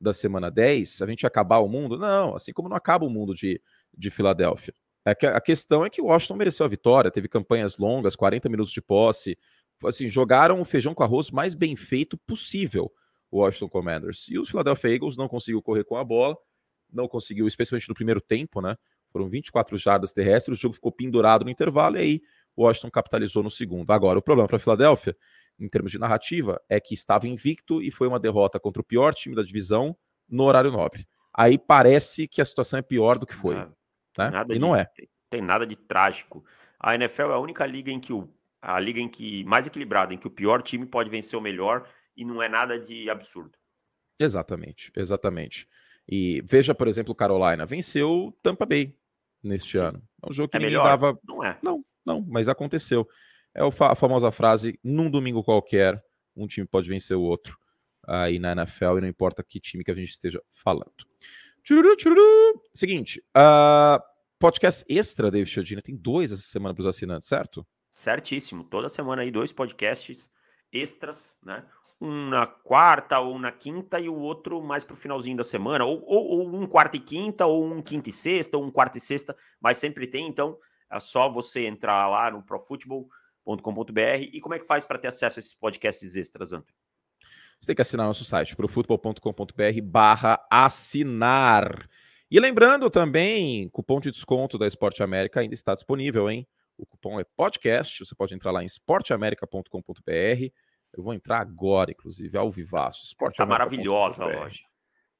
[SPEAKER 1] da semana 10, a gente ia acabar o mundo? Não, assim como não acaba o mundo de, de Filadélfia. É a questão é que o Washington mereceu a vitória, teve campanhas longas, 40 minutos de posse, assim, jogaram o feijão com arroz mais bem feito possível, o Washington Commanders. E os Philadelphia Eagles não conseguiu correr com a bola, não conseguiu, especialmente no primeiro tempo, né? Foram 24 jardas terrestres, o jogo ficou pendurado no intervalo e aí o Washington capitalizou no segundo. Agora, o problema para a Filadélfia, em termos de narrativa, é que estava invicto e foi uma derrota contra o pior time da divisão no horário nobre. Aí parece que a situação é pior do que foi. Nada, né? nada e
[SPEAKER 2] de,
[SPEAKER 1] não é.
[SPEAKER 2] Tem nada de trágico. A NFL é a única liga em que o a liga em que mais equilibrada, em que o pior time pode vencer o melhor e não é nada de absurdo.
[SPEAKER 1] Exatamente, exatamente. E veja, por exemplo, Carolina venceu Tampa Bay neste Sim. ano. É um jogo que é melhor? dava.
[SPEAKER 2] Não é.
[SPEAKER 1] Não, não, mas aconteceu. É a famosa frase: num domingo qualquer, um time pode vencer o outro aí na NFL e não importa que time que a gente esteja falando. Tchururu, tchururu. Seguinte, uh, podcast extra, David Chiodini, tem dois essa semana para os assinantes, certo?
[SPEAKER 2] Certíssimo. Toda semana aí dois podcasts extras, né? Um na quarta ou na quinta e o outro mais para o finalzinho da semana, ou, ou, ou, um quarta e quinta, ou um quinta e sexta, ou um quarta e sexta, mas sempre tem. Então é só você entrar lá no Pro Football E como é que faz para ter acesso a esses podcasts extras, Antônio?
[SPEAKER 1] Você tem que assinar nosso site, profutbol.com.br barra assinar. E lembrando também, cupom de desconto da Esporte América ainda está disponível, hein? O cupom é podcast, você pode entrar lá em esporteamerica.com.br. Eu vou entrar agora, inclusive, ao vivaço.
[SPEAKER 2] Esporte tá maravilhosa a loja.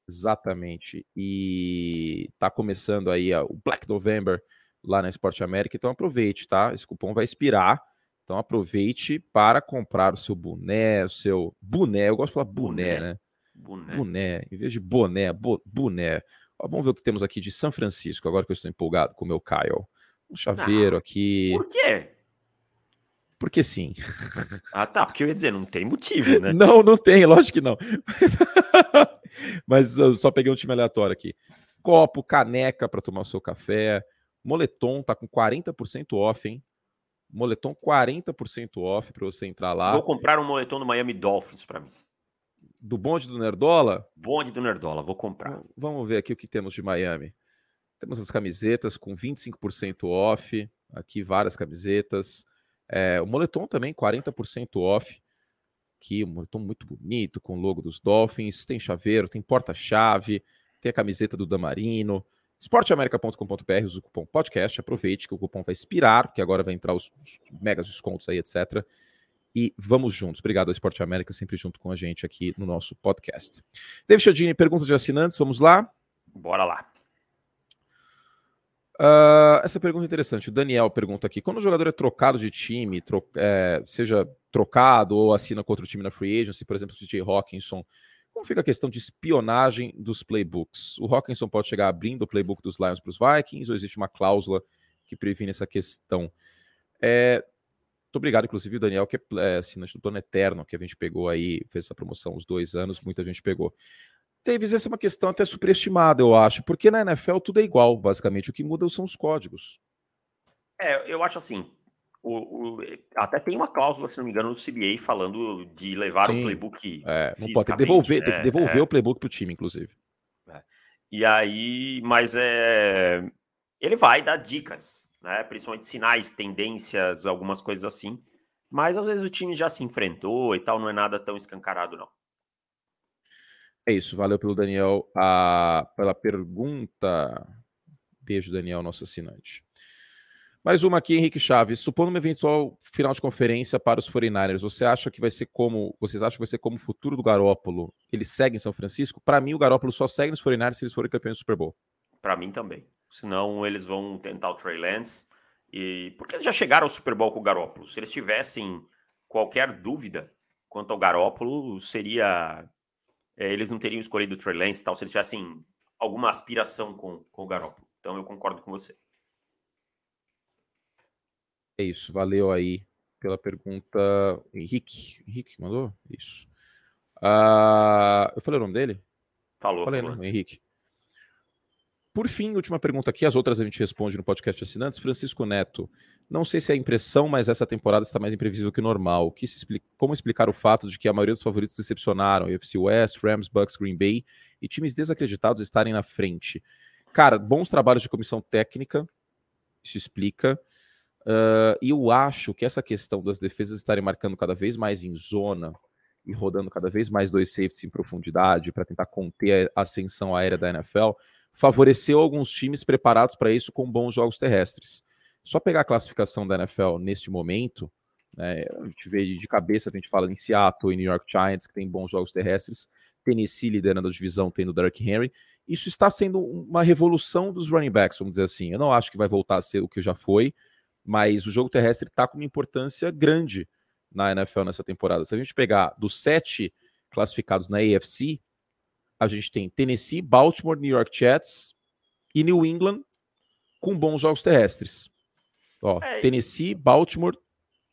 [SPEAKER 1] Exatamente. E tá começando aí o Black November lá na Esporte América, então aproveite, tá? Esse cupom vai expirar. Então aproveite para comprar o seu boné, o seu boné. Eu gosto de falar boné, boné. né? Boné. boné. Em vez de boné, bo, boné. Ó, vamos ver o que temos aqui de São Francisco, agora que eu estou empolgado com o meu Kyle. Um chaveiro ah, aqui.
[SPEAKER 2] Por quê?
[SPEAKER 1] Porque sim.
[SPEAKER 2] Ah, tá. Porque eu ia dizer, não tem motivo, né?
[SPEAKER 1] não, não tem, lógico que não. Mas eu só peguei um time aleatório aqui. Copo, caneca para tomar o seu café. Moletom tá com 40% off, hein? Moletom 40% off para você entrar lá.
[SPEAKER 2] Vou comprar um moletom do Miami Dolphins para mim.
[SPEAKER 1] Do bonde do Nerdola?
[SPEAKER 2] Bonde do Nerdola, vou comprar.
[SPEAKER 1] Vamos ver aqui o que temos de Miami. Temos as camisetas com 25% off. Aqui várias camisetas. É, o moletom também, 40% off. Aqui, um moletom muito bonito, com o logo dos Dolphins. Tem chaveiro, tem porta-chave, tem a camiseta do Damarino esporteamerica.com.br, usa o cupom podcast, aproveite que o cupom vai expirar, porque agora vai entrar os, os megas descontos aí, etc. E vamos juntos. Obrigado ao Esporte América, sempre junto com a gente aqui no nosso podcast. David Chodini, perguntas de assinantes, vamos lá?
[SPEAKER 2] Bora lá.
[SPEAKER 1] Uh, essa pergunta é interessante. O Daniel pergunta aqui: quando o jogador é trocado de time, tro é, seja trocado ou assina com outro time na free agency, por exemplo, o DJ Hawkinson, como fica a questão de espionagem dos playbooks? O Hawkinson pode chegar abrindo o playbook dos Lions para os Vikings ou existe uma cláusula que previne essa questão? É, muito obrigado, inclusive, o Daniel, que é, é assinante do Plano Eterno, que a gente pegou aí, fez essa promoção uns dois anos, muita gente pegou. Davis, essa é uma questão até superestimada, eu acho, porque na NFL tudo é igual, basicamente. O que muda são os códigos.
[SPEAKER 2] É, eu acho assim, o, o, até tem uma cláusula, se não me engano, no CBA falando de levar Sim, o playbook.
[SPEAKER 1] É, não pode ter que devolver, é, tem que devolver é, o playbook para o time, inclusive.
[SPEAKER 2] É. E aí, mas é, ele vai dar dicas, né? Principalmente sinais, tendências, algumas coisas assim. Mas às vezes o time já se enfrentou e tal, não é nada tão escancarado, não.
[SPEAKER 1] É isso, valeu pelo Daniel a, pela pergunta. Beijo, Daniel, nosso assinante. Mais uma aqui, Henrique Chaves. Supondo uma eventual final de conferência para os 49ers, você acha que vai ser como. Vocês acham que vai ser como o futuro do Garópolo? Ele segue em São Francisco? Para mim, o Garópolo só segue nos 49ers se eles forem campeões do Super Bowl.
[SPEAKER 2] Para mim também. Senão eles vão tentar o Trey Lance. E... Porque eles já chegaram ao Super Bowl com o Garópolo. Se eles tivessem qualquer dúvida quanto ao Garópolo, seria. É, eles não teriam escolhido o Trey Lance e tal, se eles tivessem alguma aspiração com, com o Garópolo. Então eu concordo com você.
[SPEAKER 1] É isso, valeu aí pela pergunta. Henrique, Henrique mandou? Isso. Uh, eu falei o nome dele?
[SPEAKER 2] Falou,
[SPEAKER 1] falei, falou né? Henrique. Por fim, última pergunta aqui, as outras a gente responde no podcast assinantes. Francisco Neto, não sei se é impressão, mas essa temporada está mais imprevisível que normal. Que explica, como explicar o fato de que a maioria dos favoritos decepcionaram? UFC West, Rams, Bucks, Green Bay e times desacreditados estarem na frente. Cara, bons trabalhos de comissão técnica, isso explica. Uh, e eu acho que essa questão das defesas estarem marcando cada vez mais em zona e rodando cada vez mais dois safeties em profundidade para tentar conter a ascensão aérea da NFL favoreceu alguns times preparados para isso com bons jogos terrestres. Só pegar a classificação da NFL neste momento, né, a gente vê de cabeça, a gente fala em Seattle e New York Giants, que tem bons jogos terrestres, Tennessee liderando a divisão, tendo Derrick Henry. Isso está sendo uma revolução dos running backs, vamos dizer assim. Eu não acho que vai voltar a ser o que já foi, mas o jogo terrestre está com uma importância grande na NFL nessa temporada. Se a gente pegar dos sete classificados na AFC, a gente tem Tennessee, Baltimore, New York Jets e New England com bons jogos terrestres. Ó, é, Tennessee, Baltimore,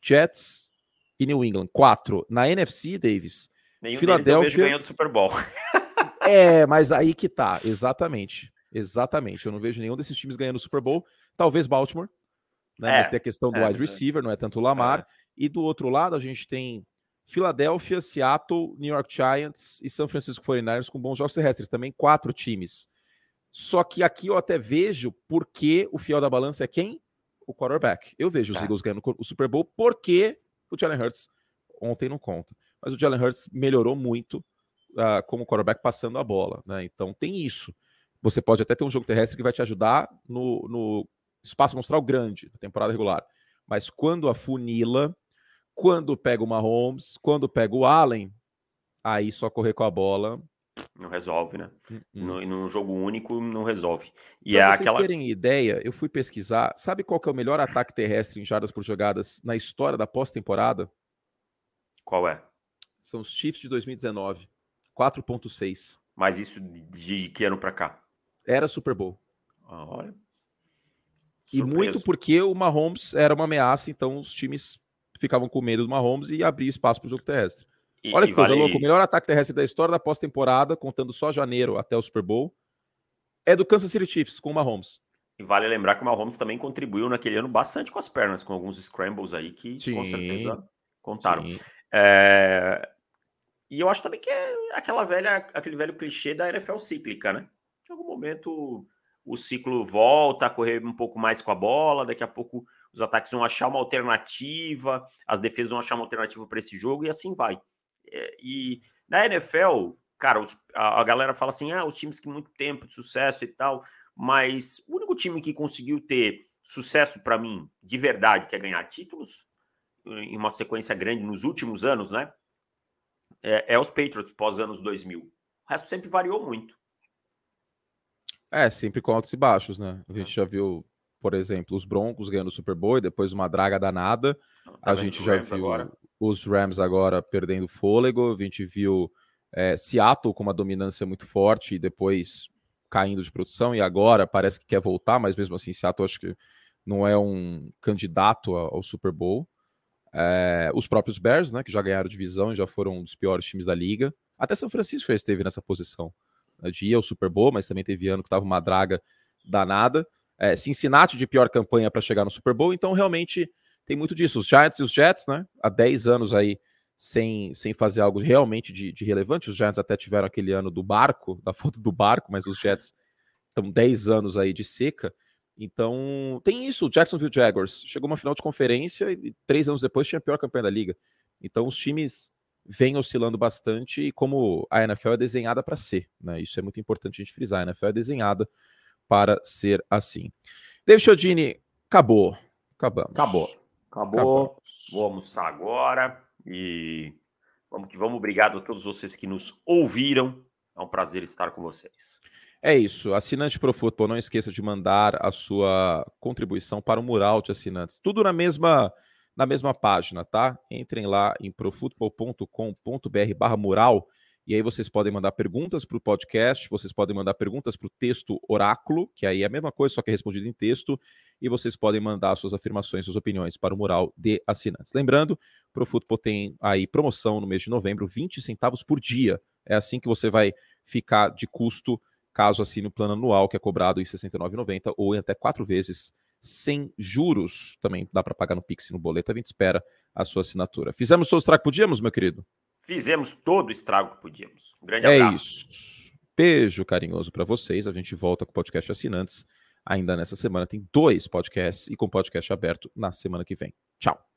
[SPEAKER 1] Jets e New England. Quatro. Na NFC, Davis.
[SPEAKER 2] Nenhum Philadelphia ganhou do Super Bowl.
[SPEAKER 1] é, mas aí que tá. Exatamente. Exatamente. Eu não vejo nenhum desses times ganhando o Super Bowl. Talvez Baltimore, né? É, Mas tem a questão do é, wide receiver, não é tanto o Lamar. É. E do outro lado, a gente tem Filadélfia, Seattle, New York Giants e São Francisco 49ers com bons jogos terrestres. Também quatro times. Só que aqui eu até vejo porque o fiel da balança é quem? o quarterback. Eu vejo os é. Eagles ganhando o Super Bowl porque o Jalen Hurts ontem não conta. Mas o Jalen Hurts melhorou muito uh, como quarterback passando a bola, né? Então tem isso. Você pode até ter um jogo terrestre que vai te ajudar no, no espaço amostral grande, na temporada regular. Mas quando afunila, quando pega o Mahomes, quando pega o Allen, aí só correr com a bola.
[SPEAKER 2] Não resolve, né? -uh. No, num jogo único não resolve.
[SPEAKER 1] E pra é vocês aquela... terem ideia, eu fui pesquisar. Sabe qual que é o melhor ataque terrestre em jardas por jogadas na história da pós-temporada?
[SPEAKER 2] Qual é?
[SPEAKER 1] São os Chiefs de 2019. 4.6.
[SPEAKER 2] Mas isso de que ano para cá?
[SPEAKER 1] Era Super Bowl.
[SPEAKER 2] Ah, olha.
[SPEAKER 1] E muito porque o Mahomes era uma ameaça, então os times ficavam com medo do Mahomes e abria espaço para o jogo terrestre. E, Olha que coisa vale... louca, o melhor ataque terrestre da história da pós-temporada, contando só janeiro até o Super Bowl, é do Kansas City Chiefs com o Mahomes.
[SPEAKER 2] E vale lembrar que o Mahomes também contribuiu naquele ano bastante com as pernas, com alguns scrambles aí que sim, com certeza contaram. É... E eu acho também que é aquela velha, aquele velho clichê da NFL cíclica, né? Em algum momento o ciclo volta a correr um pouco mais com a bola, daqui a pouco os ataques vão achar uma alternativa, as defesas vão achar uma alternativa para esse jogo e assim vai. É, e na NFL, cara, os, a, a, galera fala assim: ah, os times que muito tempo de sucesso e tal, mas o único time que conseguiu ter sucesso para mim, de verdade, que é ganhar títulos em uma sequência grande nos últimos anos, né? É, é os Patriots pós anos 2000. O resto sempre variou muito.
[SPEAKER 1] É, sempre com altos e baixos, né? A gente é. já viu, por exemplo, os Broncos ganhando o Super Bowl e depois uma draga danada. Tá a gente já viu agora. os Rams agora perdendo fôlego. A gente viu é, Seattle com uma dominância muito forte e depois caindo de produção. E agora parece que quer voltar, mas mesmo assim, Seattle acho que não é um candidato ao Super Bowl. É, os próprios Bears, né, que já ganharam divisão e já foram um dos piores times da liga. Até São Francisco já esteve nessa posição né, de ir ao Super Bowl, mas também teve ano que estava uma draga danada. É, Cincinnati de pior campanha para chegar no Super Bowl, então realmente tem muito disso. Os Giants e os Jets, né? Há 10 anos aí sem, sem fazer algo realmente de, de relevante. Os Giants até tiveram aquele ano do barco, da foto do barco, mas os Jets estão 10 anos aí de seca. Então, tem isso. O Jacksonville Jaguars chegou uma final de conferência e três anos depois tinha a pior campanha da liga. Então, os times vem oscilando bastante e como a NFL é desenhada para ser, né? Isso é muito importante a gente frisar. A NFL é desenhada para ser assim. David Chodini, acabou. Acabamos.
[SPEAKER 2] Acabou. Acabou. Acabamos. Vou almoçar agora e vamos que vamos. Obrigado a todos vocês que nos ouviram. É um prazer estar com vocês.
[SPEAKER 1] É isso. Assinante Pro Futebol, não esqueça de mandar a sua contribuição para o mural de assinantes. Tudo na mesma na mesma página, tá? Entrem lá em profutbol.com.br barra mural e aí vocês podem mandar perguntas para o podcast, vocês podem mandar perguntas para o texto oráculo, que aí é a mesma coisa, só que é respondido em texto, e vocês podem mandar suas afirmações, suas opiniões para o mural de assinantes. Lembrando, o Futebol tem aí promoção no mês de novembro, 20 centavos por dia. É assim que você vai ficar de custo caso assine o plano anual, que é cobrado em R$ 69,90 ou em até quatro vezes sem juros. Também dá para pagar no Pix e no boleto. A gente espera a sua assinatura. Fizemos o que podíamos, meu querido?
[SPEAKER 2] Fizemos todo o estrago que podíamos. Um grande é abraço. É isso.
[SPEAKER 1] Beijo carinhoso para vocês. A gente volta com o podcast assinantes ainda nessa semana. Tem dois podcasts e com podcast aberto na semana que vem. Tchau.